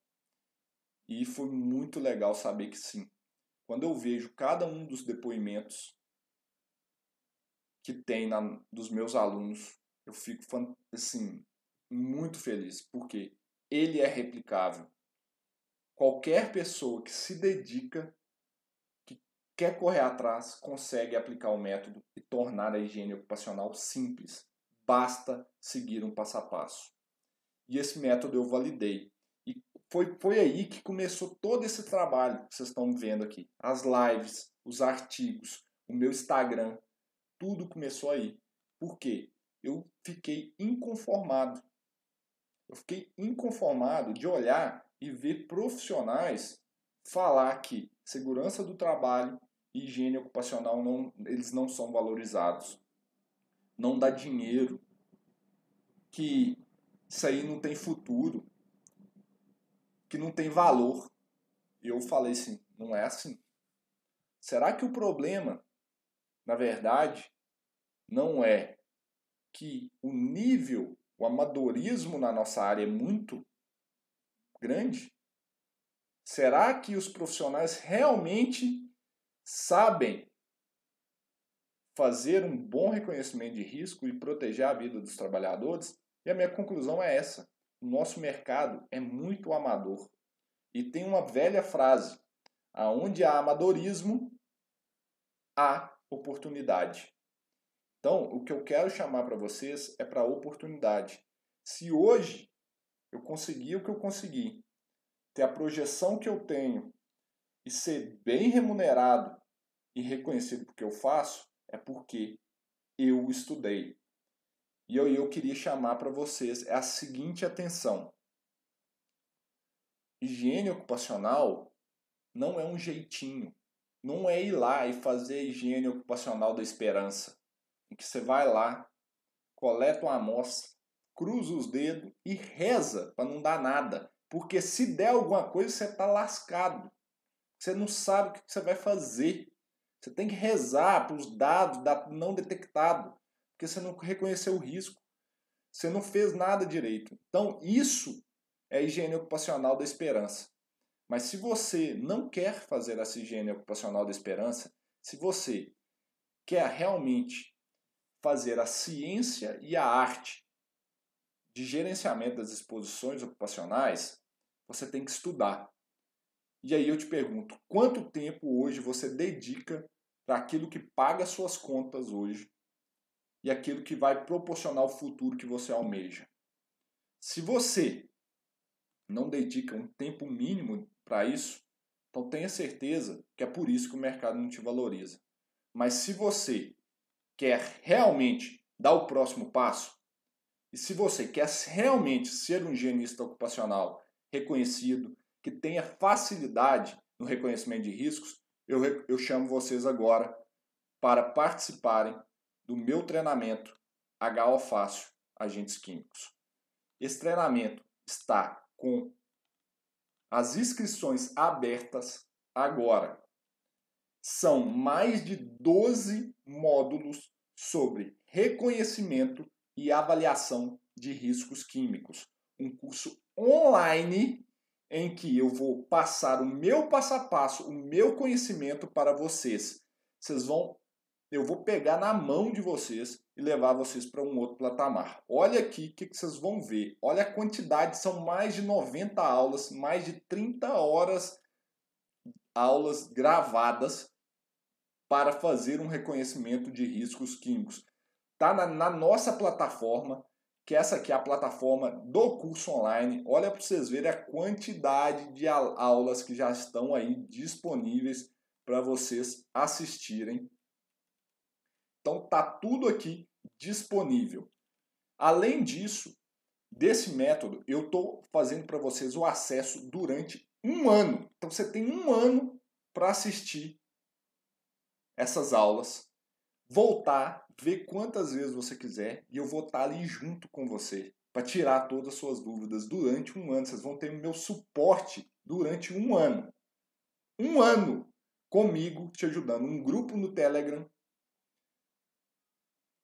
[SPEAKER 1] E foi muito legal saber que sim. Quando eu vejo cada um dos depoimentos que tem na, dos meus alunos, eu fico assim muito feliz, porque ele é replicável. Qualquer pessoa que se dedica quer correr atrás, consegue aplicar o método e tornar a higiene ocupacional simples. Basta seguir um passo a passo. E esse método eu validei. E foi, foi aí que começou todo esse trabalho que vocês estão vendo aqui. As lives, os artigos, o meu Instagram, tudo começou aí. Por quê? Eu fiquei inconformado. Eu fiquei inconformado de olhar e ver profissionais falar que segurança do trabalho higiene ocupacional não, eles não são valorizados. Não dá dinheiro. Que isso aí não tem futuro. Que não tem valor. E eu falei assim, não é assim. Será que o problema, na verdade, não é que o nível, o amadorismo na nossa área é muito grande? Será que os profissionais realmente sabem fazer um bom reconhecimento de risco e proteger a vida dos trabalhadores? E a minha conclusão é essa: o nosso mercado é muito amador. E tem uma velha frase: aonde há amadorismo, há oportunidade. Então, o que eu quero chamar para vocês é para oportunidade. Se hoje eu conseguir o que eu consegui, ter a projeção que eu tenho e ser bem remunerado e reconhecido porque eu faço, é porque eu estudei. E eu, eu queria chamar para vocês a seguinte atenção. Higiene ocupacional não é um jeitinho. Não é ir lá e fazer higiene ocupacional da esperança. Em que você vai lá, coleta uma amostra, cruza os dedos e reza para não dar nada. Porque se der alguma coisa, você está lascado. Você não sabe o que você vai fazer. Você tem que rezar para os dados não detectado, porque você não reconheceu o risco. Você não fez nada direito. Então, isso é a higiene ocupacional da esperança. Mas se você não quer fazer essa higiene ocupacional da esperança, se você quer realmente fazer a ciência e a arte de gerenciamento das exposições ocupacionais, você tem que estudar. E aí eu te pergunto, quanto tempo hoje você dedica para aquilo que paga suas contas hoje e aquilo que vai proporcionar o futuro que você almeja? Se você não dedica um tempo mínimo para isso, então tenha certeza que é por isso que o mercado não te valoriza. Mas se você quer realmente dar o próximo passo, e se você quer realmente ser um higienista ocupacional reconhecido, que tenha facilidade no reconhecimento de riscos, eu, eu chamo vocês agora para participarem do meu treinamento HO Fácil Agentes Químicos. Esse treinamento está com as inscrições abertas agora. São mais de 12 módulos sobre reconhecimento e avaliação de riscos químicos. Um curso online em que eu vou passar o meu passo a passo, o meu conhecimento para vocês. Vocês vão, eu vou pegar na mão de vocês e levar vocês para um outro patamar. Olha aqui o que, que vocês vão ver. Olha a quantidade, são mais de 90 aulas, mais de 30 horas aulas gravadas para fazer um reconhecimento de riscos químicos. Está na, na nossa plataforma, que essa aqui é a plataforma do curso online. Olha para vocês verem a quantidade de aulas que já estão aí disponíveis para vocês assistirem. Então tá tudo aqui disponível. Além disso, desse método, eu estou fazendo para vocês o acesso durante um ano. Então você tem um ano para assistir essas aulas, voltar Vê quantas vezes você quiser e eu vou estar ali junto com você para tirar todas as suas dúvidas durante um ano. Vocês vão ter meu suporte durante um ano. Um ano comigo te ajudando. Um grupo no Telegram.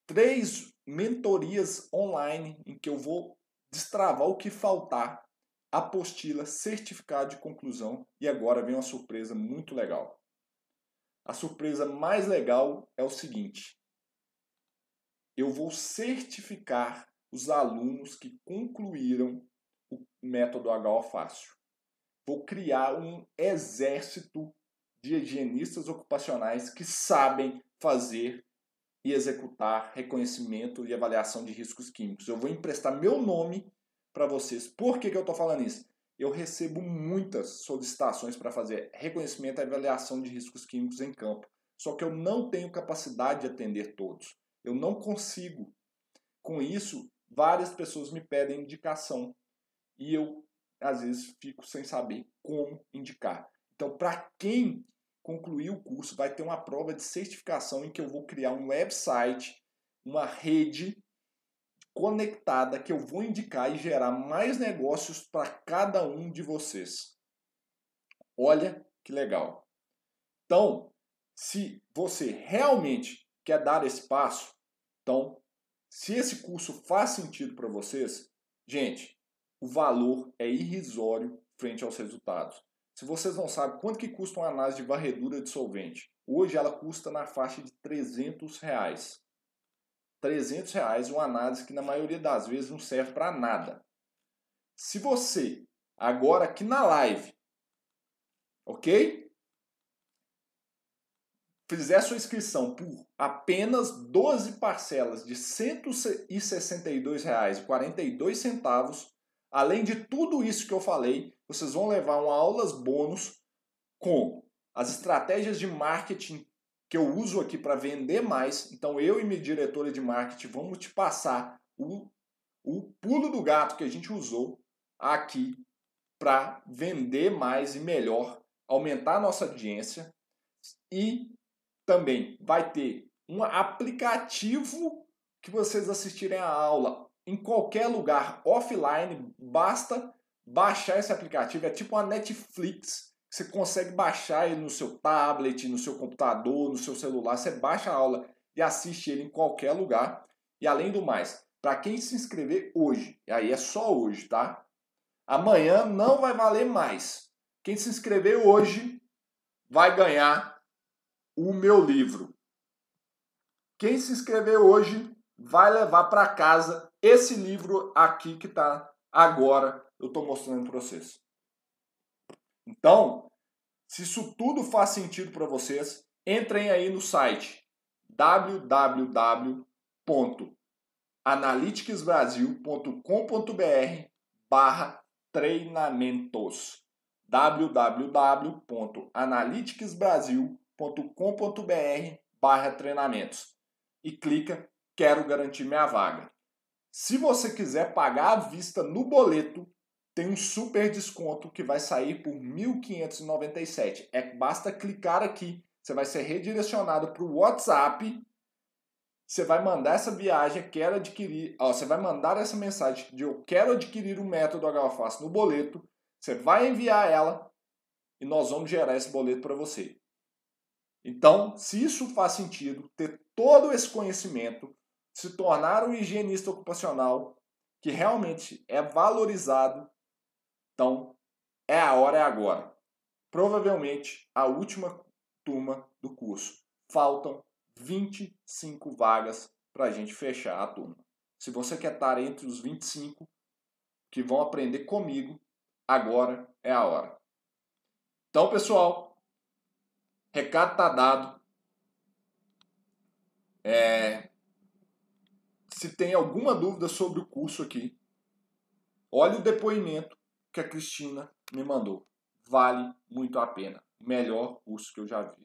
[SPEAKER 1] Três mentorias online em que eu vou destravar o que faltar. Apostila, certificado de conclusão. E agora vem uma surpresa muito legal. A surpresa mais legal é o seguinte: eu vou certificar os alunos que concluíram o método HO Fácil. Vou criar um exército de higienistas ocupacionais que sabem fazer e executar reconhecimento e avaliação de riscos químicos. Eu vou emprestar meu nome para vocês. Por que, que eu estou falando isso? Eu recebo muitas solicitações para fazer reconhecimento e avaliação de riscos químicos em campo. Só que eu não tenho capacidade de atender todos. Eu não consigo. Com isso, várias pessoas me pedem indicação e eu às vezes fico sem saber como indicar. Então, para quem concluir o curso, vai ter uma prova de certificação em que eu vou criar um website, uma rede conectada que eu vou indicar e gerar mais negócios para cada um de vocês. Olha que legal. Então, se você realmente quer dar esse passo, então, se esse curso faz sentido para vocês, gente, o valor é irrisório frente aos resultados. Se vocês não sabem quanto que custa uma análise de varredura de solvente, hoje ela custa na faixa de 300 reais. 300 reais uma análise que na maioria das vezes não serve para nada. Se você, agora aqui na live, ok? Fizer sua inscrição por apenas 12 parcelas de R$ 162,42, além de tudo isso que eu falei, vocês vão levar uma aulas bônus com as estratégias de marketing que eu uso aqui para vender mais. Então eu e minha diretora de marketing vamos te passar o, o pulo do gato que a gente usou aqui para vender mais e melhor, aumentar a nossa audiência. E também vai ter um aplicativo que vocês assistirem a aula em qualquer lugar offline, basta baixar esse aplicativo, é tipo uma Netflix você consegue baixar ele no seu tablet, no seu computador, no seu celular. Você baixa a aula e assiste ele em qualquer lugar. E além do mais, para quem se inscrever hoje, e aí é só hoje, tá? Amanhã não vai valer mais. Quem se inscrever hoje vai ganhar o meu livro. Quem se inscrever hoje vai levar para casa esse livro aqui que está agora eu estou mostrando para vocês. Então, se isso tudo faz sentido para vocês, entrem aí no site www.analyticsbrasil.com.br barra treinamentos www.analyticsbrasil.com.br barra treinamentos e clica quero garantir minha vaga. Se você quiser pagar à vista no boleto, tem um super desconto que vai sair por R$ 1.597. É, basta clicar aqui, você vai ser redirecionado para o WhatsApp. Você vai mandar essa viagem, quero adquirir, ó, você vai mandar essa mensagem de eu quero adquirir o método HFAS no boleto. Você vai enviar ela e nós vamos gerar esse boleto para você. Então, se isso faz sentido, ter todo esse conhecimento, se tornar um higienista ocupacional que realmente é valorizado então, é a hora, é agora. Provavelmente a última turma do curso. Faltam 25 vagas para a gente fechar a turma. Se você quer estar entre os 25 que vão aprender comigo, agora é a hora. Então, pessoal, recado está dado. É, se tem alguma dúvida sobre o curso aqui, olhe o depoimento que a Cristina me mandou. Vale muito a pena. Melhor curso que eu já vi.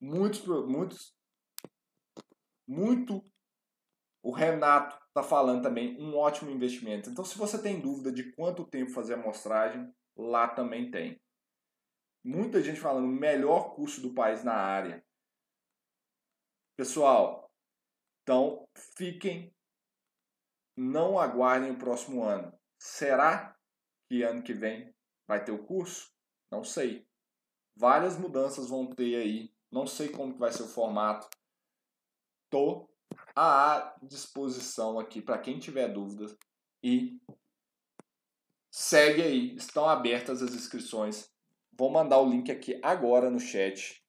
[SPEAKER 1] Muitos, muitos, muito. O Renato está falando também um ótimo investimento. Então, se você tem dúvida de quanto tempo fazer a amostragem, lá também tem. Muita gente falando melhor curso do país na área. Pessoal, então fiquem, não aguardem o próximo ano. Será que ano que vem vai ter o curso? Não sei. Várias mudanças vão ter aí. Não sei como que vai ser o formato. Tô à disposição aqui para quem tiver dúvidas e segue aí. Estão abertas as inscrições. Vou mandar o link aqui agora no chat.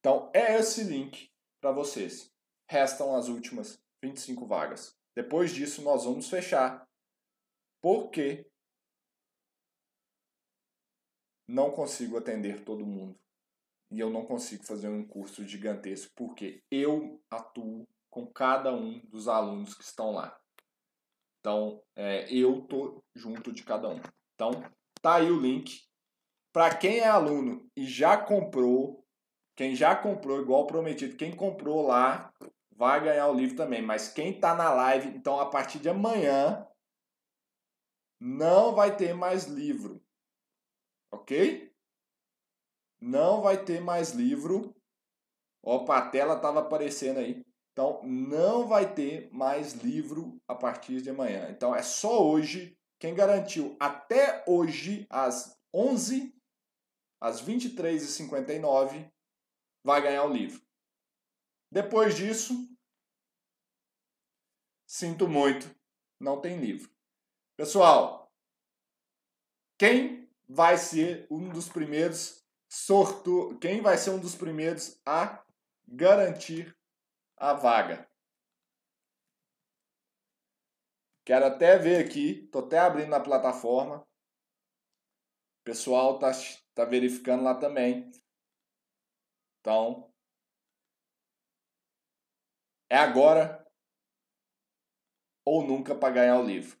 [SPEAKER 1] Então, é esse link para vocês restam as últimas 25 vagas. Depois disso, nós vamos fechar, porque não consigo atender todo mundo. E eu não consigo fazer um curso gigantesco, porque eu atuo com cada um dos alunos que estão lá. Então, é, eu tô junto de cada um. Então, tá aí o link. Para quem é aluno e já comprou, quem já comprou, igual prometido, quem comprou lá, vai ganhar o livro também. Mas quem está na live, então a partir de amanhã, não vai ter mais livro. Ok? Não vai ter mais livro. Opa, a tela estava aparecendo aí. Então, não vai ter mais livro a partir de amanhã. Então, é só hoje. Quem garantiu até hoje, às 11, às 23h59, vai ganhar o livro. Depois disso, sinto muito, não tem livro. Pessoal, quem vai ser um dos primeiros sortu... quem vai ser um dos primeiros a garantir a vaga. Quero até ver aqui, tô até abrindo na plataforma. O pessoal tá, tá verificando lá também. Então, é agora ou nunca para ganhar o livro.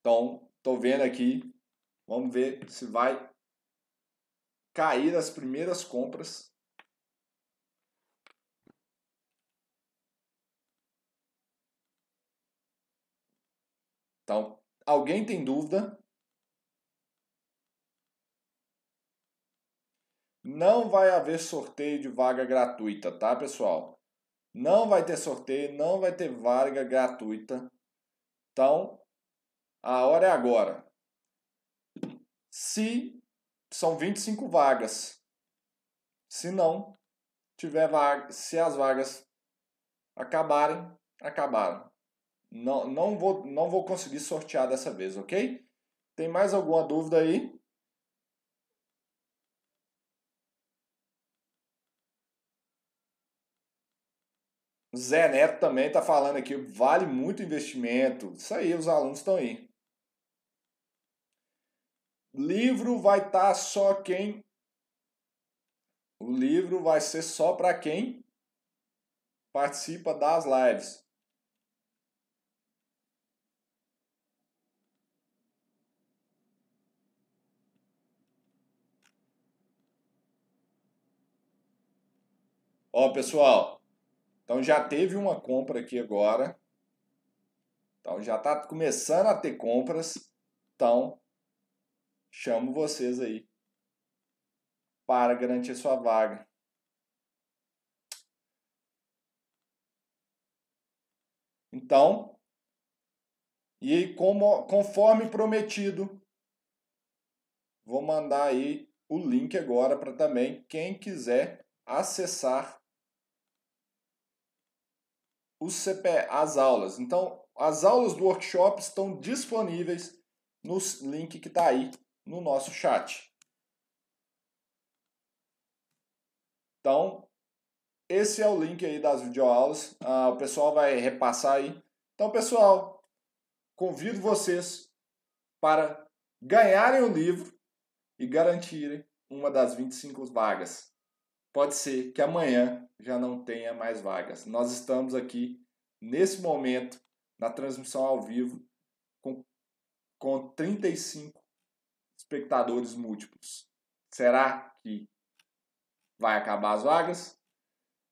[SPEAKER 1] Então, tô vendo aqui, vamos ver se vai cair as primeiras compras. Então, alguém tem dúvida? Não vai haver sorteio de vaga gratuita, tá, pessoal? Não vai ter sorteio, não vai ter vaga gratuita. Então, a hora é agora. Se são 25 vagas. Se não tiver vaga, se as vagas acabarem, acabaram. Não, não, vou, não vou conseguir sortear dessa vez, ok? Tem mais alguma dúvida aí? Zé Neto também está falando aqui, vale muito investimento. Isso aí, os alunos estão aí. Livro vai estar tá só quem. O livro vai ser só para quem participa das lives. Ó, pessoal, então já teve uma compra aqui agora. Então já está começando a ter compras. Então, chamo vocês aí para garantir sua vaga. Então, e como, conforme prometido, vou mandar aí o link agora para também quem quiser acessar CP, as aulas. Então, as aulas do workshop estão disponíveis no link que está aí no nosso chat. Então, esse é o link aí das videoaulas. Ah, o pessoal vai repassar aí. Então, pessoal, convido vocês para ganharem o livro e garantirem uma das 25 vagas. Pode ser que amanhã já não tenha mais vagas. Nós estamos aqui, nesse momento, na transmissão ao vivo, com, com 35 espectadores múltiplos. Será que vai acabar as vagas?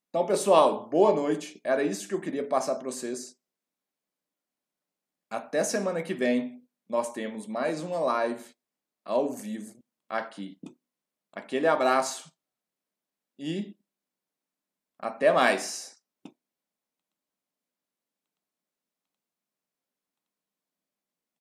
[SPEAKER 1] Então, pessoal, boa noite. Era isso que eu queria passar para vocês. Até semana que vem, nós temos mais uma live ao vivo aqui. Aquele abraço e até mais!